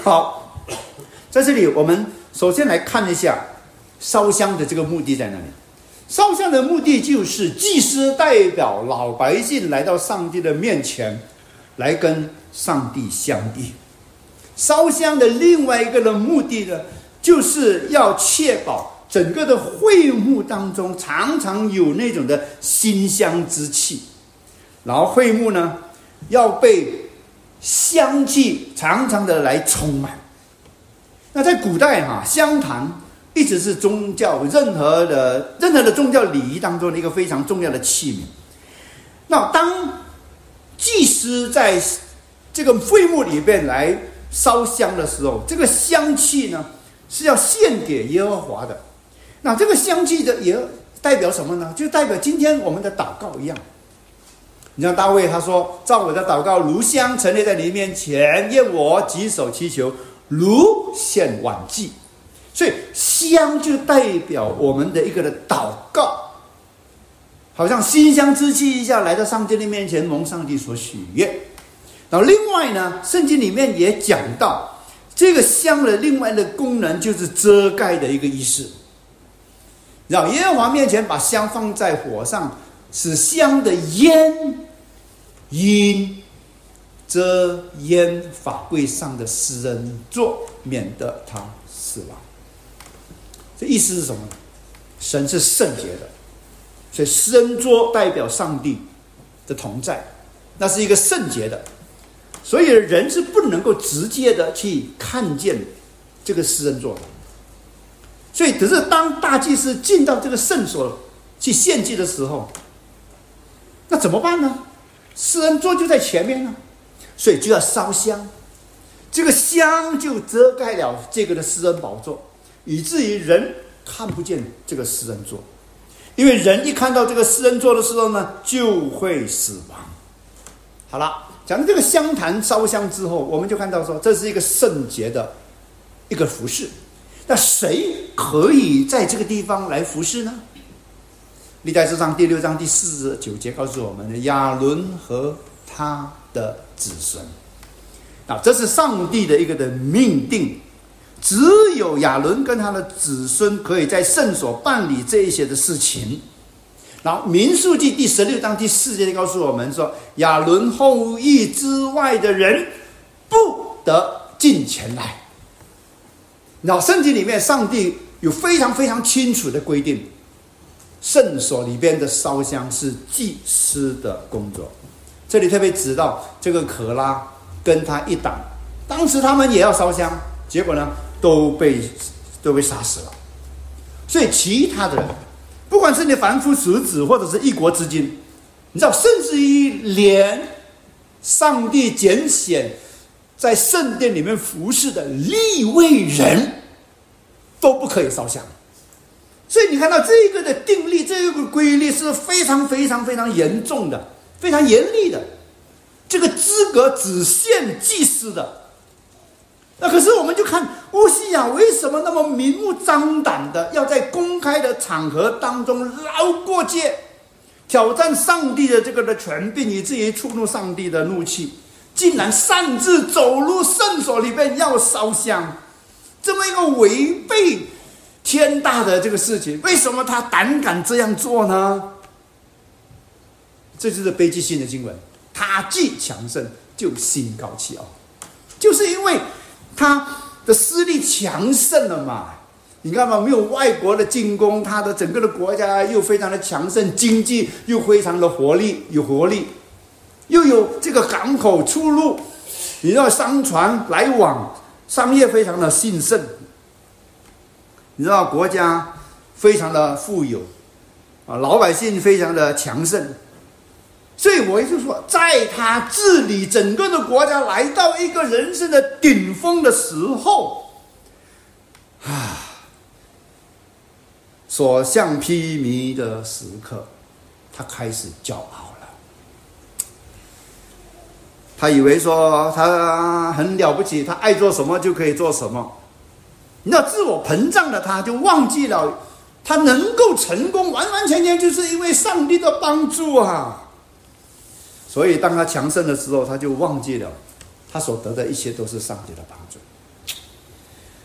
好，在这里我们首先来看一下烧香的这个目的在哪里。烧香的目的就是祭司代表老百姓来到上帝的面前，来跟。上帝相遇，烧香的另外一个的目的呢，就是要确保整个的会幕当中常常有那种的馨香之气，然后会幕呢要被香气常常的来充满。那在古代哈，香坛一直是宗教任何的任何的宗教礼仪当中的一个非常重要的器皿。那当祭司在这个会幕里边来烧香的时候，这个香气呢是要献给耶和华的。那这个香气的也代表什么呢？就代表今天我们的祷告一样。你像大卫他说：“照我的祷告如香陈列在你面前，愿我举手祈求，如献晚祭。”所以香就代表我们的一个的祷告，好像馨香之气一下来到上帝的面前，蒙上帝所喜悦。然后，另外呢，圣经里面也讲到，这个香的另外的功能就是遮盖的一个仪式。让耶和华面前把香放在火上，使香的烟因遮烟法柜上的诗人座，免得他死亡。这意思是什么？神是圣洁的，所以诗人桌代表上帝的同在，那是一个圣洁的。所以人是不能够直接的去看见这个施恩座的。所以，可是当大祭司进到这个圣所去献祭的时候，那怎么办呢？施恩座就在前面呢，所以就要烧香。这个香就遮盖了这个的施恩宝座，以至于人看不见这个施恩座。因为人一看到这个施恩座的时候呢，就会死亡。好了。讲到这个香坛烧香之后，我们就看到说，这是一个圣洁的一个服饰。那谁可以在这个地方来服侍呢？历代志上第六章第四十九节告诉我们：亚伦和他的子孙。啊，这是上帝的一个的命定，只有亚伦跟他的子孙可以在圣所办理这一些的事情。然后《民数记》第十六章第四节就告诉我们说：“亚伦后裔之外的人不得进前来。”然后圣经里面，上帝有非常非常清楚的规定，圣所里边的烧香是祭司的工作。这里特别指到这个可拉跟他一党，当时他们也要烧香，结果呢都被都被杀死了。所以其他的人。不管是你凡夫俗子，或者是一国之君，你知道，甚至于连上帝拣选在圣殿里面服侍的立位人都不可以烧香。所以你看到这个的定力，这个规律是非常非常非常严重的。非常严厉的，这个资格只限祭司的。那可是我们就看乌西亚为什么那么明目张胆的要在公开的场合当中捞过界，挑战上帝的这个的权柄，以至于触怒上帝的怒气，竟然擅自走入圣所里面要烧香，这么一个违背天大的这个事情，为什么他胆敢这样做呢？这就是悲剧性的经文，他既强盛，就心高气傲，就是因为。他的势力强盛了嘛？你看嘛，没有外国的进攻，他的整个的国家又非常的强盛，经济又非常的活力，有活力，又有这个港口出入，你知道商船来往，商业非常的兴盛，你知道国家非常的富有，啊，老百姓非常的强盛。所以我就说，在他治理整个的国家来到一个人生的顶峰的时候，啊，所向披靡的时刻，他开始骄傲了。他以为说他很了不起，他爱做什么就可以做什么。那自我膨胀的他，就忘记了他能够成功，完完全全就是因为上帝的帮助啊。所以，当他强盛的时候，他就忘记了，他所得的一切都是上帝的帮助。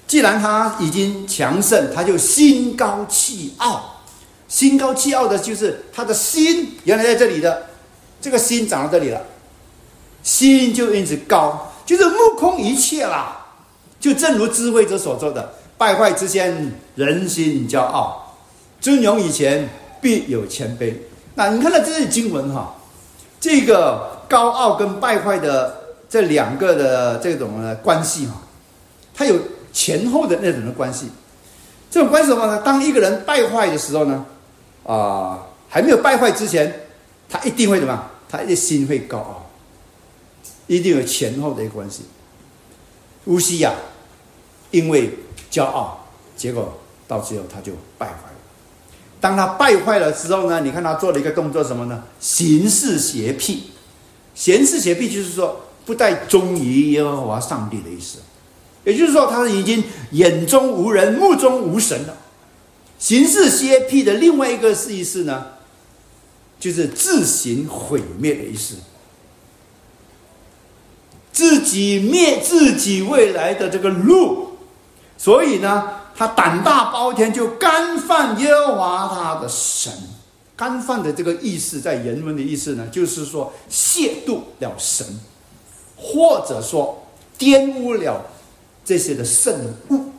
既然他已经强盛，他就心高气傲。心高气傲的就是他的心原来在这里的，这个心长到这里了，心就因此高，就是目空一切啦。就正如智慧者所说的：“败坏之前，人心骄傲；尊荣以前，必有谦卑。”那你看到这些经文哈？这个高傲跟败坏的这两个的这种呢关系哈，它有前后的那种的关系。这种关系什么呢？当一个人败坏的时候呢，啊，还没有败坏之前，他一定会怎么样？他的心会高傲，一定有前后的一个关系。乌西亚因为骄傲，结果到最后他就败坏。当他败坏了之后呢？你看他做了一个动作什么呢？行事邪僻，行事邪僻就是说不带忠于耶和华上帝的意思，也就是说他已经眼中无人，目中无神了。行事邪僻的另外一个意思呢，就是自行毁灭的意思，自己灭自己未来的这个路，所以呢。他胆大包天，就干犯耶和华他的神。干犯的这个意思，在原文的意思呢，就是说亵渎了神，或者说玷污了这些的圣物。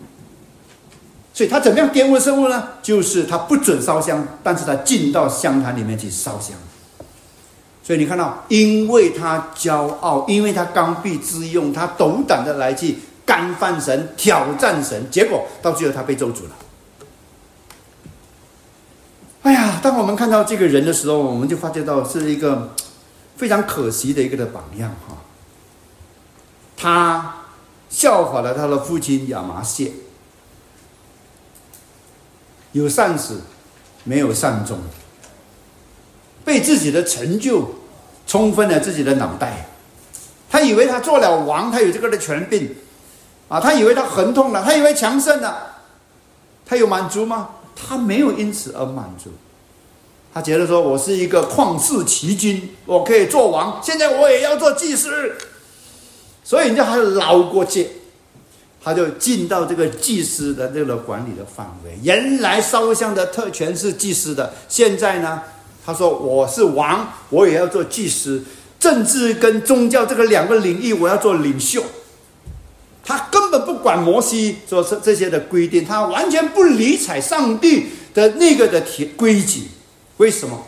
所以他怎么样玷污圣物呢？就是他不准烧香，但是他进到香坛里面去烧香。所以你看到，因为他骄傲，因为他刚愎自用，他斗胆的来去。干犯神，挑战神，结果到最后他被咒诅了。哎呀，当我们看到这个人的时候，我们就发觉到是一个非常可惜的一个的榜样哈。他效法了他的父亲亚麻谢，有善始，没有善终，被自己的成就冲昏了自己的脑袋。他以为他做了王，他有这个的权柄。啊，他以为他很痛了，他以为强盛了，他有满足吗？他没有因此而满足，他觉得说我是一个旷世奇君，我可以做王，现在我也要做祭司，所以人家还捞过界，他就进到这个祭司的这个管理的范围。原来烧香的特权是祭司的，现在呢，他说我是王，我也要做祭司，政治跟宗教这个两个领域，我要做领袖。他根本不管摩西说这这些的规定，他完全不理睬上帝的那个的铁规矩。为什么？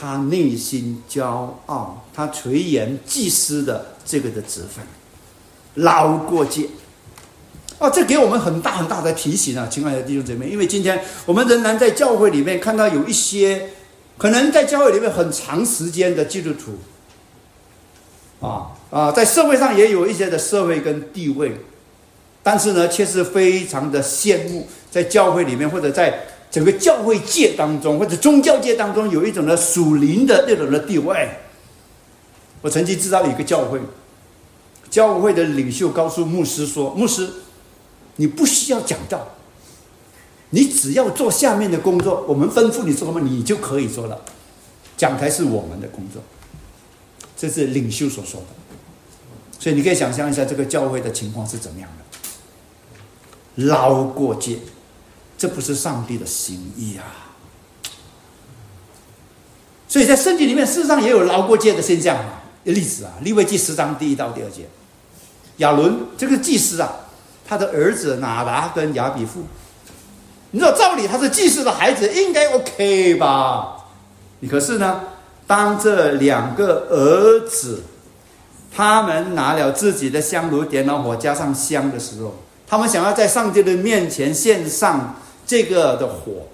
他内心骄傲，他垂涎祭司的这个的职分，捞过界。哦，这给我们很大很大的提醒啊，亲爱的弟兄姊妹，因为今天我们仍然在教会里面看到有一些可能在教会里面很长时间的基督徒。啊啊，在社会上也有一些的社会跟地位，但是呢，却是非常的羡慕在教会里面或者在整个教会界当中，或者宗教界当中，有一种的属灵的那种的地位。我曾经知道一个教会，教会的领袖告诉牧师说：“牧师，你不需要讲道，你只要做下面的工作，我们吩咐你做什么，你就可以做了。讲台是我们的工作。”这是领袖所说的。所以你可以想象一下，这个教会的情况是怎么样的？捞过界，这不是上帝的心意啊！所以在圣经里面，事实上也有捞过界的现象啊。例子啊，利未记十章第一到第二节，亚伦这个祭司啊，他的儿子拿达跟亚比富，你知道照理他是祭司的孩子，应该 OK 吧？你可是呢，当这两个儿子，他们拿了自己的香炉点了火，加上香的时候，他们想要在上帝的面前献上这个的火。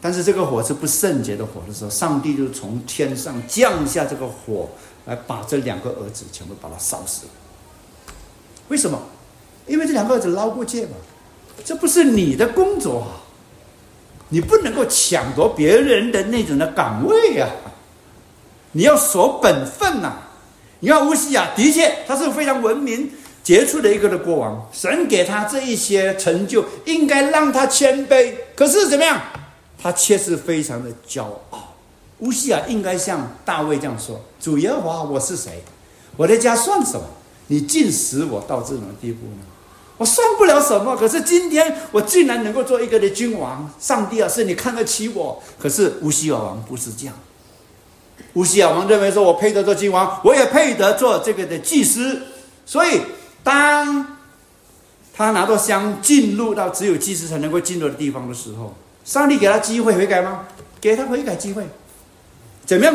但是这个火是不圣洁的火的时候，上帝就从天上降下这个火，来把这两个儿子全部把它烧死了。为什么？因为这两个儿子捞过界嘛，这不是你的工作啊，你不能够抢夺别人的那种的岗位呀，你要守本分呐。你看乌西亚的确他是非常文明杰出的一个的国王，神给他这一些成就，应该让他谦卑。可是怎么样？他确实非常的骄傲，乌西亚应该像大卫这样说：“主耶和华，我是谁？我的家算什么？你竟使我到这种地步呢？我算不了什么。可是今天我竟然能够做一个的君王，上帝啊，是你看得起我。可是乌西亚王不是这样，乌西亚王认为说我配得做君王，我也配得做这个的祭司。所以当他拿着香进入到只有祭司才能够进入的地方的时候。”上帝给他机会悔改吗？给他悔改机会，怎么样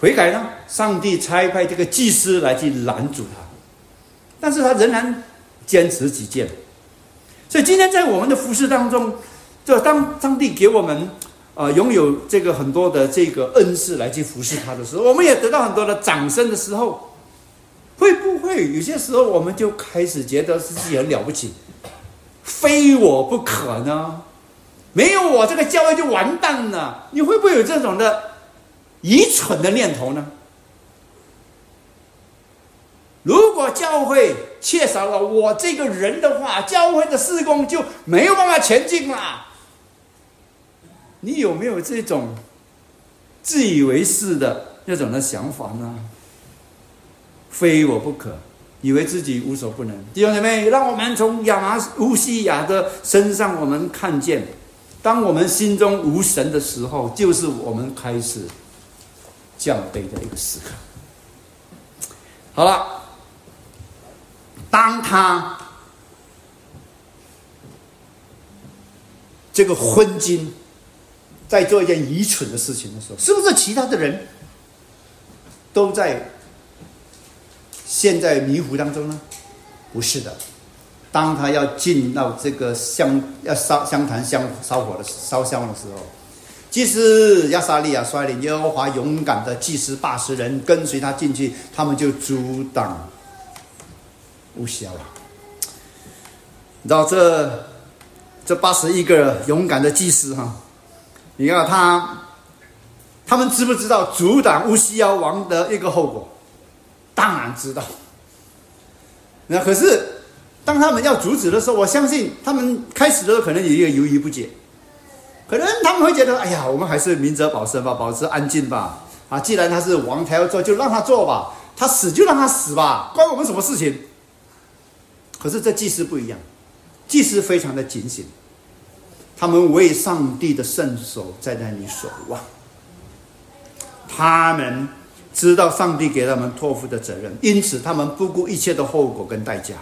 悔改呢？上帝差派这个祭司来去拦阻他，但是他仍然坚持己见。所以今天在我们的服饰当中，就当上帝给我们啊拥有这个很多的这个恩赐来去服侍他的时候，我们也得到很多的掌声的时候，会不会有些时候我们就开始觉得自己很了不起，非我不可呢？没有我，这个教会就完蛋了。你会不会有这种的愚蠢的念头呢？如果教会缺少了我这个人的话，教会的施工就没有办法前进了。你有没有这种自以为是的那种的想法呢？非我不可，以为自己无所不能。弟兄姐妹，让我们从亚麻乌西亚的身上，我们看见。当我们心中无神的时候，就是我们开始降卑的一个时刻。好了，当他这个昏君在做一件愚蠢的事情的时候，是不是其他的人都在陷在迷糊当中呢？不是的。当他要进到这个香要烧香坛香烧火的烧香的时候，祭司亚撒利亚率领耶和华勇敢的祭司八十人跟随他进去，他们就阻挡乌西亚王。你知道这这八十一个勇敢的祭司哈？你看他，他们知不知道阻挡乌西亚王的一个后果？当然知道。那可是。当他们要阻止的时候，我相信他们开始的时候可能也有犹豫不决，可能他们会觉得：“哎呀，我们还是明哲保身吧，保持安静吧。啊，既然他是王，他要做就让他做吧，他死就让他死吧，关我们什么事情？”可是这祭司不一样，祭司非常的警醒，他们为上帝的圣手在那里守望，他们知道上帝给他们托付的责任，因此他们不顾一切的后果跟代价。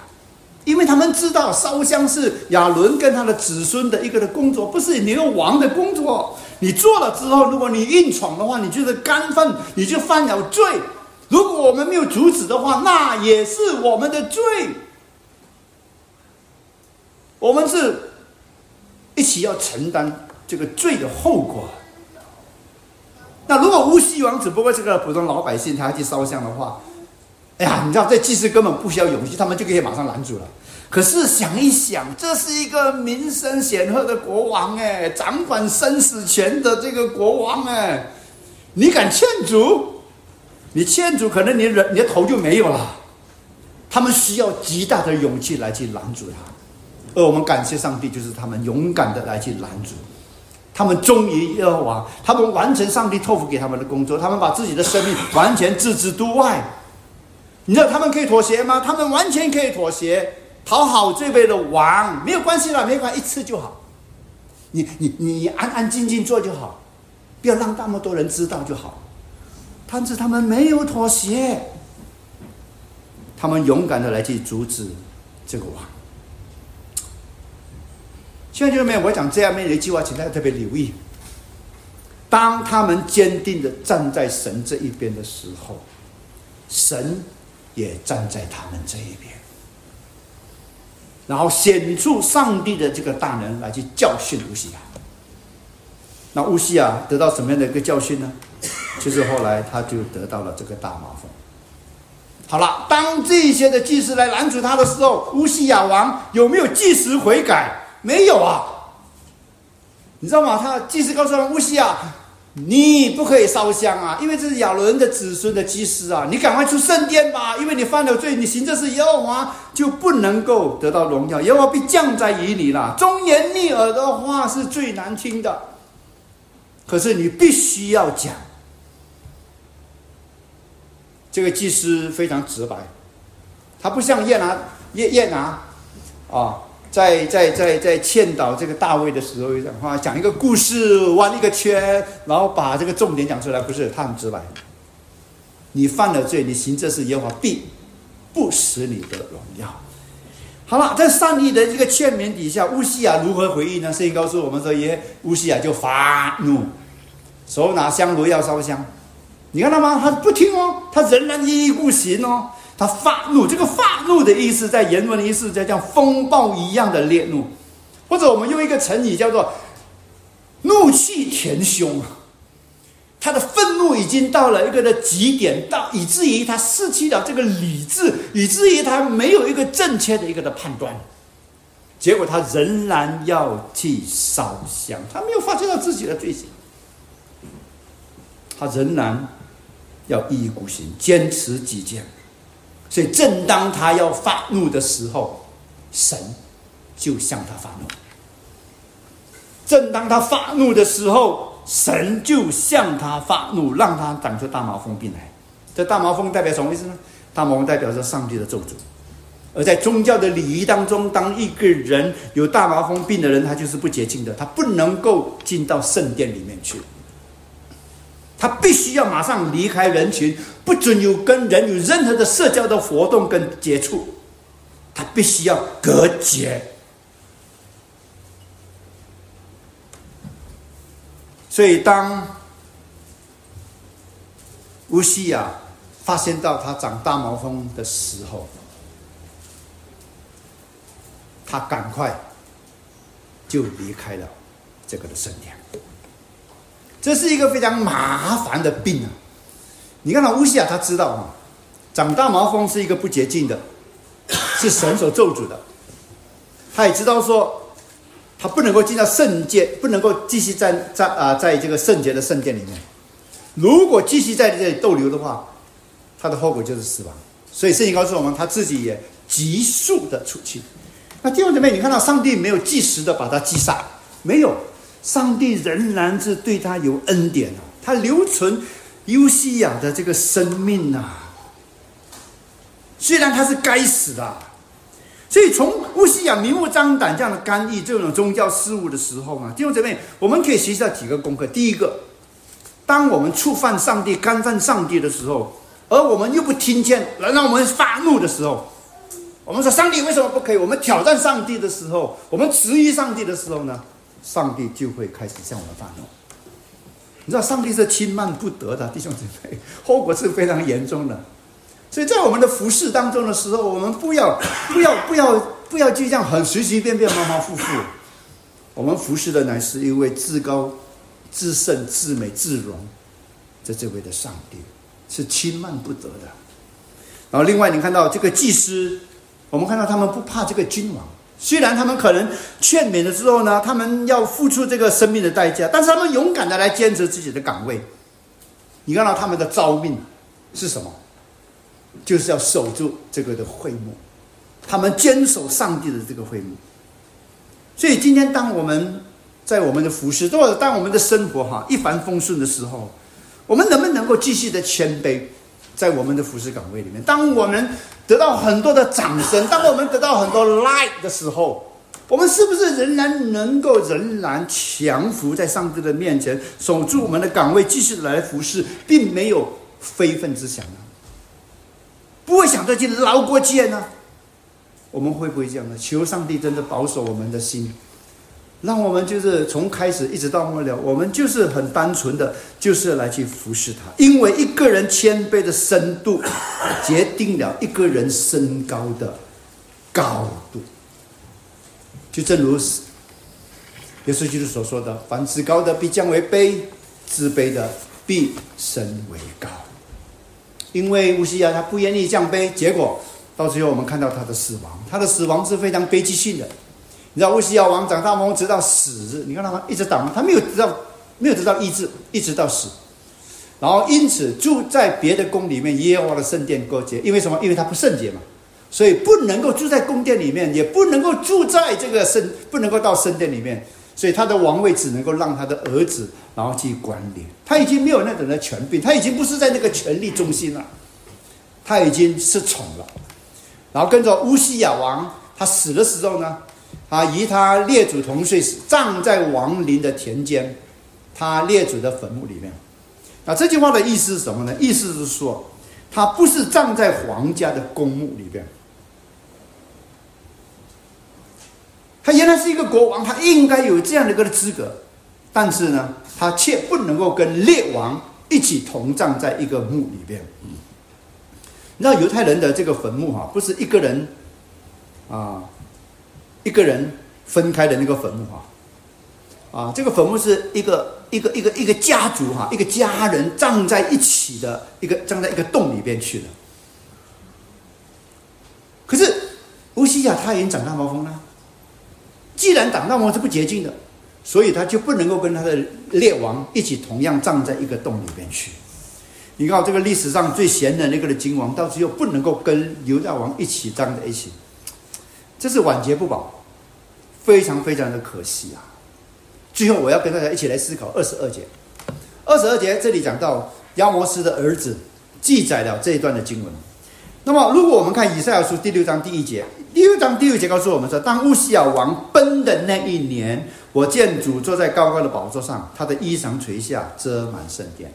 因为他们知道烧香是亚伦跟他的子孙的一个的工作，不是你个王的工作。你做了之后，如果你硬闯的话，你就是干犯，你就犯了罪。如果我们没有阻止的话，那也是我们的罪。我们是一起要承担这个罪的后果。那如果乌西王只不过是个普通老百姓，他去烧香的话，哎呀，你知道这祭司根本不需要勇气，他们就可以马上拦住了。可是想一想，这是一个名声显赫的国王哎，掌管生死权的这个国王哎，你敢劝阻？你劝阻，可能你人你的头就没有了。他们需要极大的勇气来去拦阻他，而我们感谢上帝，就是他们勇敢的来去拦阻，他们忠于耶和华，他们完成上帝托付给他们的工作，他们把自己的生命完全置之度外。你知道他们可以妥协吗？他们完全可以妥协，讨好这位的王没有关系了，没关系，一次就好。你你你安安静静做就好，不要让那么多人知道就好。但是他们没有妥协。他们勇敢的来去阻止这个王。现在就是没有我讲这样面的一句话，请大家特别留意。当他们坚定的站在神这一边的时候，神也站在他们这一边，然后显出上帝的这个大能来去教训乌西亚。那乌西亚得到什么样的一个教训呢？就是后来他就得到了这个大麻风。好了，当这些的祭司来拦阻他的时候，乌西亚王有没有即时悔改？没有啊。你知道吗？他祭司告诉他乌西亚，你不可以烧香啊，因为这是亚伦的子孙的祭司啊，你赶快出圣殿吧，因为你犯了罪，你行这是耶和华就不能够得到荣耀，耶和华必降在于你了。忠言逆耳的话是最难听的，可是你必须要讲。这个祭司非常直白，他不像耶拿耶耶拿啊，在在在在劝导这个大卫的时候讲话，讲一个故事，弯一个圈，然后把这个重点讲出来。不是，他很直白。你犯了罪，你行这事，耶和华必不使你得荣耀。好了，在上帝的这个劝勉底下，乌西亚如何回应呢？圣经告诉我们说，耶乌西亚就发怒，手拿香炉要烧香。你看到吗？他不听哦，他仍然一意孤行哦。他发怒，这个发怒的意思在原文的意思叫像风暴一样的烈怒，或者我们用一个成语叫做怒气填胸。他的愤怒已经到了一个的极点，到以至于他失去了这个理智，以至于他没有一个正确的一个的判断。结果他仍然要去烧香，他没有发现到自己的罪行，他仍然。要一意孤行，坚持己见，所以正当他要发怒的时候，神就向他发怒。正当他发怒的时候，神就向他发怒，让他长出大麻风病来。这大麻风代表什么意思呢？大麻风代表着上帝的咒诅。而在宗教的礼仪当中，当一个人有大麻风病的人，他就是不洁净的，他不能够进到圣殿里面去。他必须要马上离开人群，不准有跟人有任何的社交的活动跟接触，他必须要隔绝。所以，当乌西亚发现到他长大毛峰的时候，他赶快就离开了这个的圣殿。这是一个非常麻烦的病啊！你看到乌西亚，他知道啊，长大毛风是一个不洁净的，是神所咒诅的。他也知道说，他不能够进到圣界，不能够继续在在啊，在这个圣洁的圣殿里面。如果继续在这里逗留的话，他的后果就是死亡。所以圣经告诉我们，他自己也急速的出去。那弟兄姊妹，你看到上帝没有及时的把他击杀，没有。上帝仍然是对他有恩典啊，他留存尤西亚的这个生命呐。虽然他是该死的，所以从乌西亚明目张胆这样的干预这种宗教事务的时候啊，弟兄姊妹，我们可以学习到几个功课。第一个，当我们触犯上帝、干犯上帝的时候，而我们又不听见，来让我们发怒的时候，我们说上帝为什么不可以？我们挑战上帝的时候，我们质疑上帝的时候呢？上帝就会开始向我们发怒。你知道，上帝是轻慢不得的，弟兄姊妹，后果是非常严重的。所以在我们的服侍当中的时候，我们不要、不要、不要、不要就这样很随随便便、马马虎虎。我们服侍的乃是一位至高、至圣、至美、至荣的这位的上帝，是轻慢不得的。然后另外你看到这个祭司，我们看到他们不怕这个君王，虽然他们可能劝勉了之后呢，他们要付出这个生命的代价，但是他们勇敢的来坚持自己的岗位。你看到他们的招命是什么？就是要守住这个的会幕，他们坚守上帝的这个会幕。所以今天当我们在我们的服饰，或者当我们的生活哈一帆风顺的时候，我们能不能够继续的谦卑？在我们的服饰岗位里面，当我们得到很多的掌声，当我们得到很多 like 的时候，我们是不是仍然能够仍然降服在上帝的面前，守住我们的岗位，继续来服侍，并没有非分之想呢？不会想着去捞过界呢？我们会不会这样呢？求上帝真的保守我们的心。让我们就是从开始一直到末了，我们就是很单纯的，就是来去服侍他。因为一个人谦卑的深度，决定了一个人身高的高度。就正如耶稣基督所说的：“凡自高的必降为卑，自卑的必升为高。”因为乌西亚他不愿意降卑，结果到最后我们看到他的死亡，他的死亡是非常悲剧性的。你知道乌西亚王长大王直到死，你看他吗？一直挡，他没有得到，没有得到医治，一直到死。然后因此住在别的宫里面，耶和华的圣殿过节。因为什么？因为他不圣洁嘛，所以不能够住在宫殿里面，也不能够住在这个圣，不能够到圣殿里面。所以他的王位只能够让他的儿子然后去管理。他已经没有那种的权柄，他已经不是在那个权力中心了，他已经失宠了。然后跟着乌西亚王，他死的时候呢？他与他列祖同岁时，葬在王陵的田间，他列祖的坟墓里面。那这句话的意思是什么呢？意思是说，他不是葬在皇家的公墓里边。他原来是一个国王，他应该有这样的一个资格，但是呢，他却不能够跟列王一起同葬在一个墓里边。你知道犹太人的这个坟墓哈，不是一个人啊。一个人分开的那个坟墓哈，啊，这个坟墓是一个一个一个一个家族哈，一个家人葬在一起的一个葬在一个洞里边去的。可是乌西亚他已经长大毛峰了，既然长大毛是不洁净的，所以他就不能够跟他的列王一起同样葬在一个洞里边去。你看这个历史上最贤的那个的君王，到最后不能够跟犹大王一起葬在一起。这是晚节不保，非常非常的可惜啊！最后我要跟大家一起来思考二十二节。二十二节这里讲到亚摩斯的儿子记载了这一段的经文。那么，如果我们看以赛亚书第六章第一节，第六章第六节告诉我们说：当乌西亚王崩的那一年，我见主坐在高高的宝座上，他的衣裳垂下，遮满圣殿。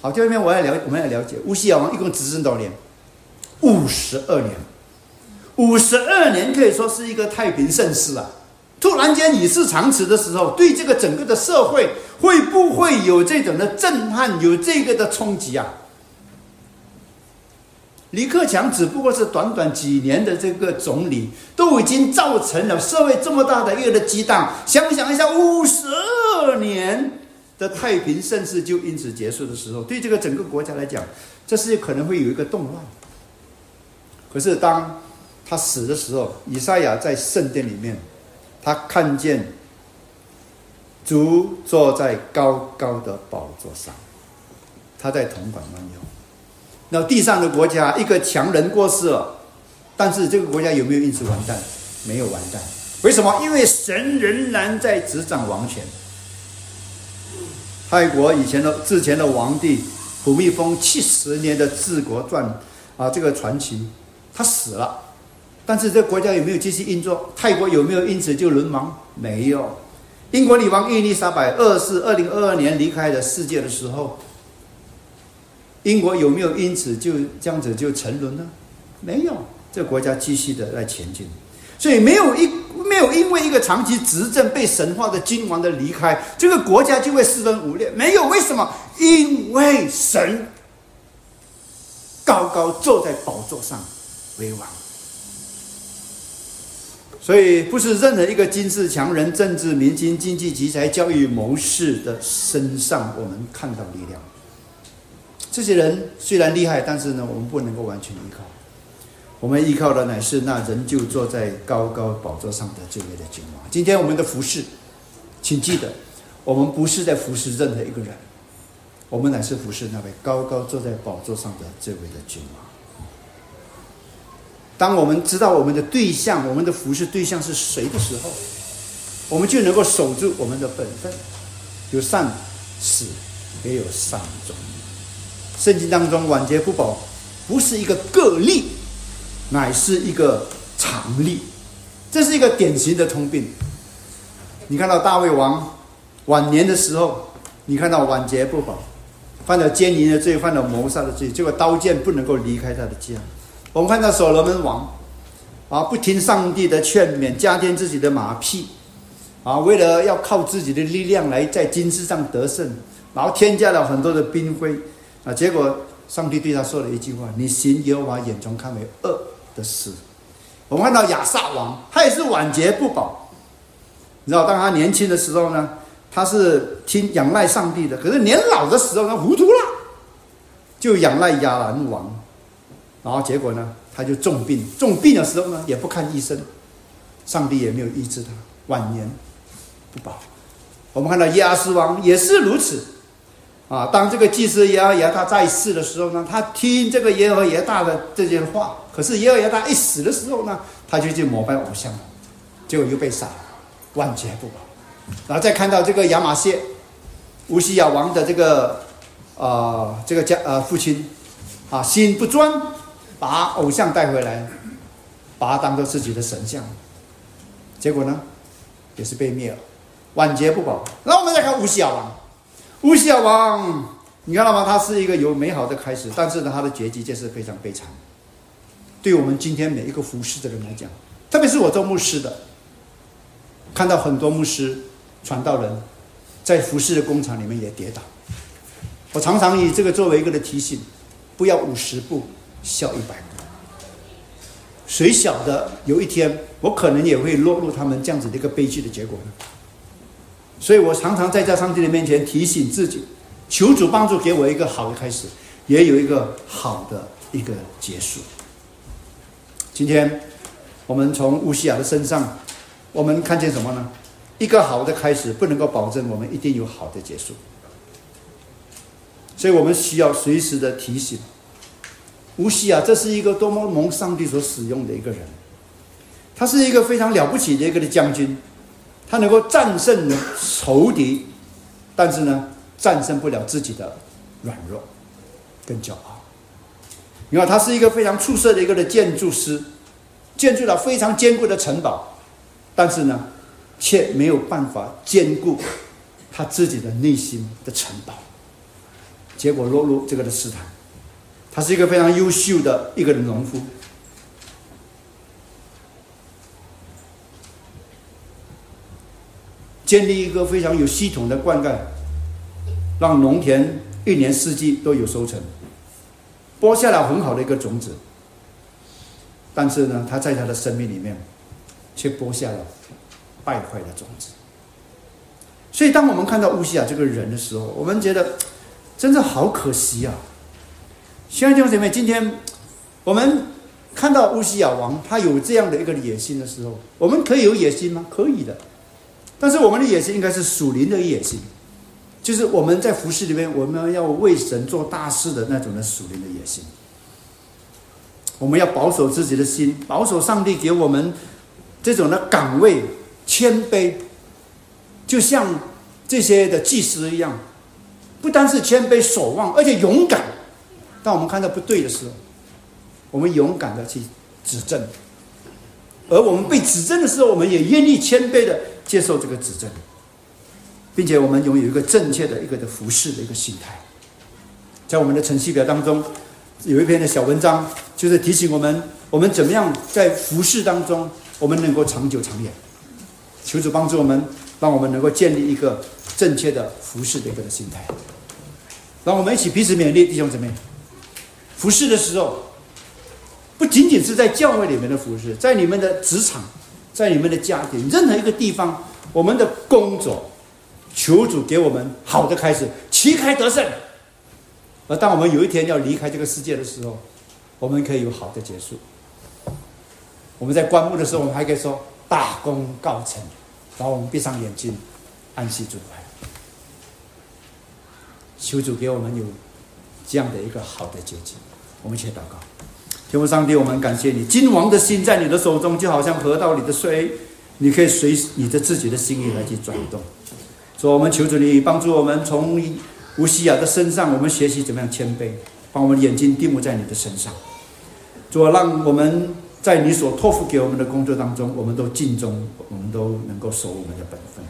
好，这边我要了，我们要了解乌西亚王一共执政多少年？五十二年。五十二年可以说是一个太平盛世啊！突然间与世长辞的时候，对这个整个的社会会不会有这种的震撼，有这个的冲击啊？李克强只不过是短短几年的这个总理，都已经造成了社会这么大的一个的激荡。想想一下，五十二年的太平盛世就因此结束的时候，对这个整个国家来讲，这是可能会有一个动乱。可是当他死的时候，以赛亚在圣殿里面，他看见主坐在高高的宝座上，他在同管万有。那地上的国家，一个强人过世了，但是这个国家有没有因此完蛋？没有完蛋。为什么？因为神仍然在执掌王权。泰国以前的之前的皇帝普密封七十年的治国传啊，这个传奇，他死了。但是这国家有没有继续运作？泰国有没有因此就沦亡？没有。英国女王伊丽莎白二世二零二二年离开了世界的时候，英国有没有因此就这样子就沉沦呢？没有，这个国家继续的在前进。所以没有一没有因为一个长期执政被神化的君王的离开，这个国家就会四分五裂。没有，为什么？因为神高高坐在宝座上为王。所以，不是任何一个军事强人、政治明星、经济奇才、教育谋士的身上，我们看到力量。这些人虽然厉害，但是呢，我们不能够完全依靠。我们依靠的乃是那仍旧坐在高高宝座上的这位的君王。今天我们的服饰，请记得，我们不是在服侍任何一个人，我们乃是服侍那位高高坐在宝座上的这位的君王。当我们知道我们的对象，我们的服侍对象是谁的时候，我们就能够守住我们的本分，有善始，也有善终。圣经当中晚节不保，不是一个个例，乃是一个常例，这是一个典型的通病。你看到大卫王晚年的时候，你看到晚节不保，犯了奸淫的罪，犯了谋杀的罪，结果刀剑不能够离开他的家。我们看到所罗门王，啊，不听上帝的劝勉，加添自己的马匹，啊，为了要靠自己的力量来在军事上得胜，然后添加了很多的兵徽，啊，结果上帝对他说了一句话：“你行耶和华眼中看为恶的事。”我们看到亚撒王，他也是晚节不保。你知道，当他年轻的时候呢，他是听仰赖上帝的；可是年老的时候他，糊涂了，就仰赖亚兰王。然后结果呢，他就重病，重病的时候呢，也不看医生，上帝也没有医治他，晚年不保。我们看到耶阿斯王也是如此，啊，当这个祭司耶和耶大在世的时候呢，他听这个耶和耶大的这些话，可是耶和耶大一死的时候呢，他就去膜拜偶像，结果又被杀了，万劫不保。然后再看到这个亚玛谢，乌西亚王的这个啊，这个家呃父亲，啊，心不专。把偶像带回来，把他当做自己的神像，结果呢，也是被灭了，晚节不保。那我们再看乌西亚王，乌西亚王，你看到吗？他是一个有美好的开始，但是呢，他的结局却是非常悲惨。对我们今天每一个服侍的人来讲，特别是我做牧师的，看到很多牧师、传道人，在服侍的工厂里面也跌倒。我常常以这个作为一个的提醒，不要五十步。笑一百步，谁晓得有一天我可能也会落入他们这样子的一个悲剧的结果呢？所以我常常在在上帝的面前提醒自己，求主帮助给我一个好的开始，也有一个好的一个结束。今天我们从乌西亚的身上，我们看见什么呢？一个好的开始不能够保证我们一定有好的结束，所以我们需要随时的提醒。乌西啊，这是一个多么蒙上帝所使用的一个人，他是一个非常了不起的一个的将军，他能够战胜仇敌，但是呢，战胜不了自己的软弱跟骄傲。你看，他是一个非常出色的一个的建筑师，建筑了非常坚固的城堡，但是呢，却没有办法兼顾他自己的内心的城堡，结果落入这个的试探。他是一个非常优秀的一个农夫，建立一个非常有系统的灌溉，让农田一年四季都有收成，播下了很好的一个种子。但是呢，他在他的生命里面，却播下了败坏的种子。所以，当我们看到乌西亚这个人的时候，我们觉得真的好可惜啊！亲爱的弟兄姐妹，今天我们看到乌西亚王他有这样的一个野心的时候，我们可以有野心吗？可以的，但是我们的野心应该是属灵的野心，就是我们在服饰里面，我们要为神做大事的那种的属灵的野心。我们要保守自己的心，保守上帝给我们这种的岗位，谦卑，就像这些的祭司一样，不单是谦卑守望，而且勇敢。当我们看到不对的时候，我们勇敢的去指正；而我们被指正的时候，我们也愿意谦卑的接受这个指正，并且我们拥有一个正确的一个的服侍的一个心态。在我们的程序表当中，有一篇的小文章，就是提醒我们，我们怎么样在服侍当中，我们能够长久长远。求主帮助我们，让我们能够建立一个正确的服侍的一个心态。让我们一起彼此勉励，弟兄姊妹。服侍的时候，不仅仅是在教会里面的服侍，在你们的职场，在你们的家庭，任何一个地方，我们的工作，求主给我们好的开始，旗开得胜，而当我们有一天要离开这个世界的时候，我们可以有好的结束。我们在棺木的时候，我们还可以说大功告成，然后我们闭上眼睛，安息主怀。求主给我们有这样的一个好的结局。我们一起祷告，天父上帝，我们感谢你，君王的心在你的手中，就好像河道里的水，你可以随你的自己的心意来去转动。说我们求主你帮助我们从乌西亚的身上，我们学习怎么样谦卑，把我们的眼睛定目在你的身上。主，让我们在你所托付给我们的工作当中，我们都尽忠，我们都能够守我们的本分。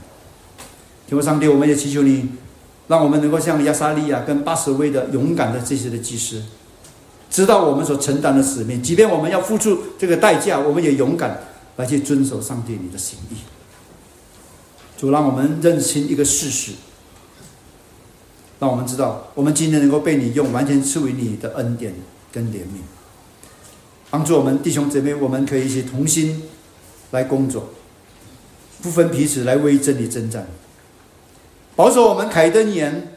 天父上帝，我们也祈求你。让我们能够像亚撒利亚跟八十位的勇敢的这些的祭司，知道我们所承担的使命，即便我们要付出这个代价，我们也勇敢来去遵守上帝你的心意。主让我们认清一个事实，让我们知道，我们今天能够被你用，完全赐予你的恩典跟怜悯，帮助我们弟兄姊妹，我们可以一起同心来工作，不分彼此来为真理征战。保守我们凯登言，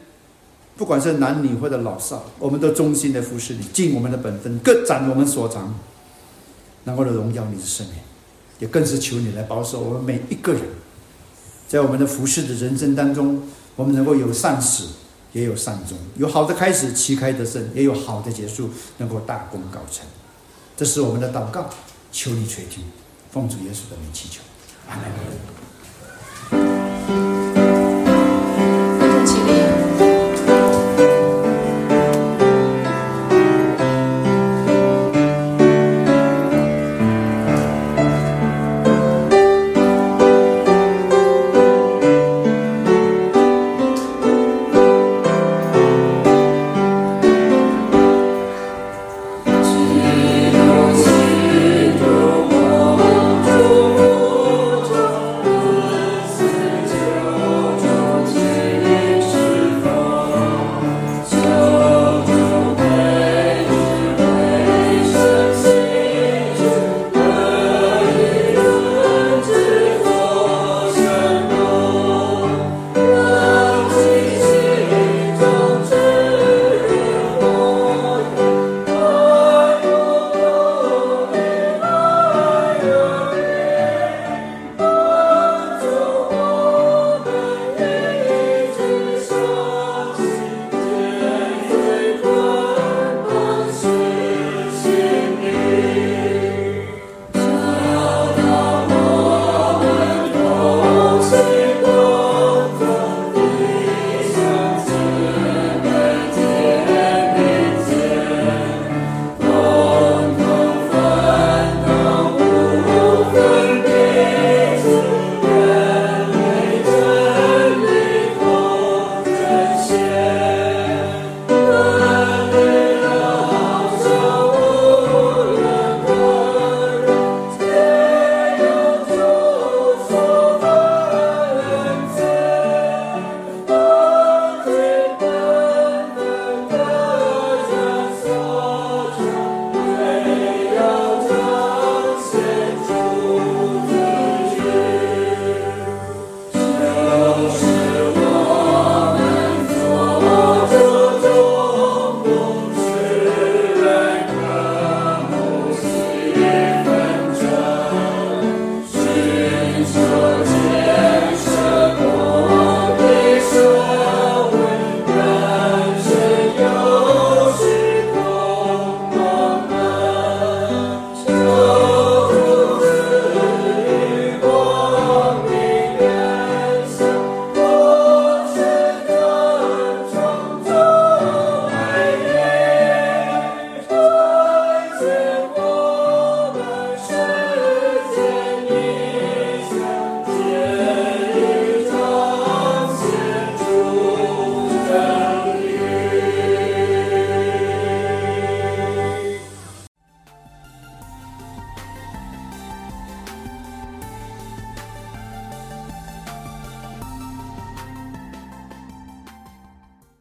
不管是男女或者老少，我们都忠心的服侍你，尽我们的本分，各展我们所长，能够的荣耀你的圣名，也更是求你来保守我们每一个人，在我们的服侍的人生当中，我们能够有善始，也有善终，有好的开始，旗开得胜，也有好的结束，能够大功告成。这是我们的祷告，求你垂听，奉主耶稣的名祈求，阿门。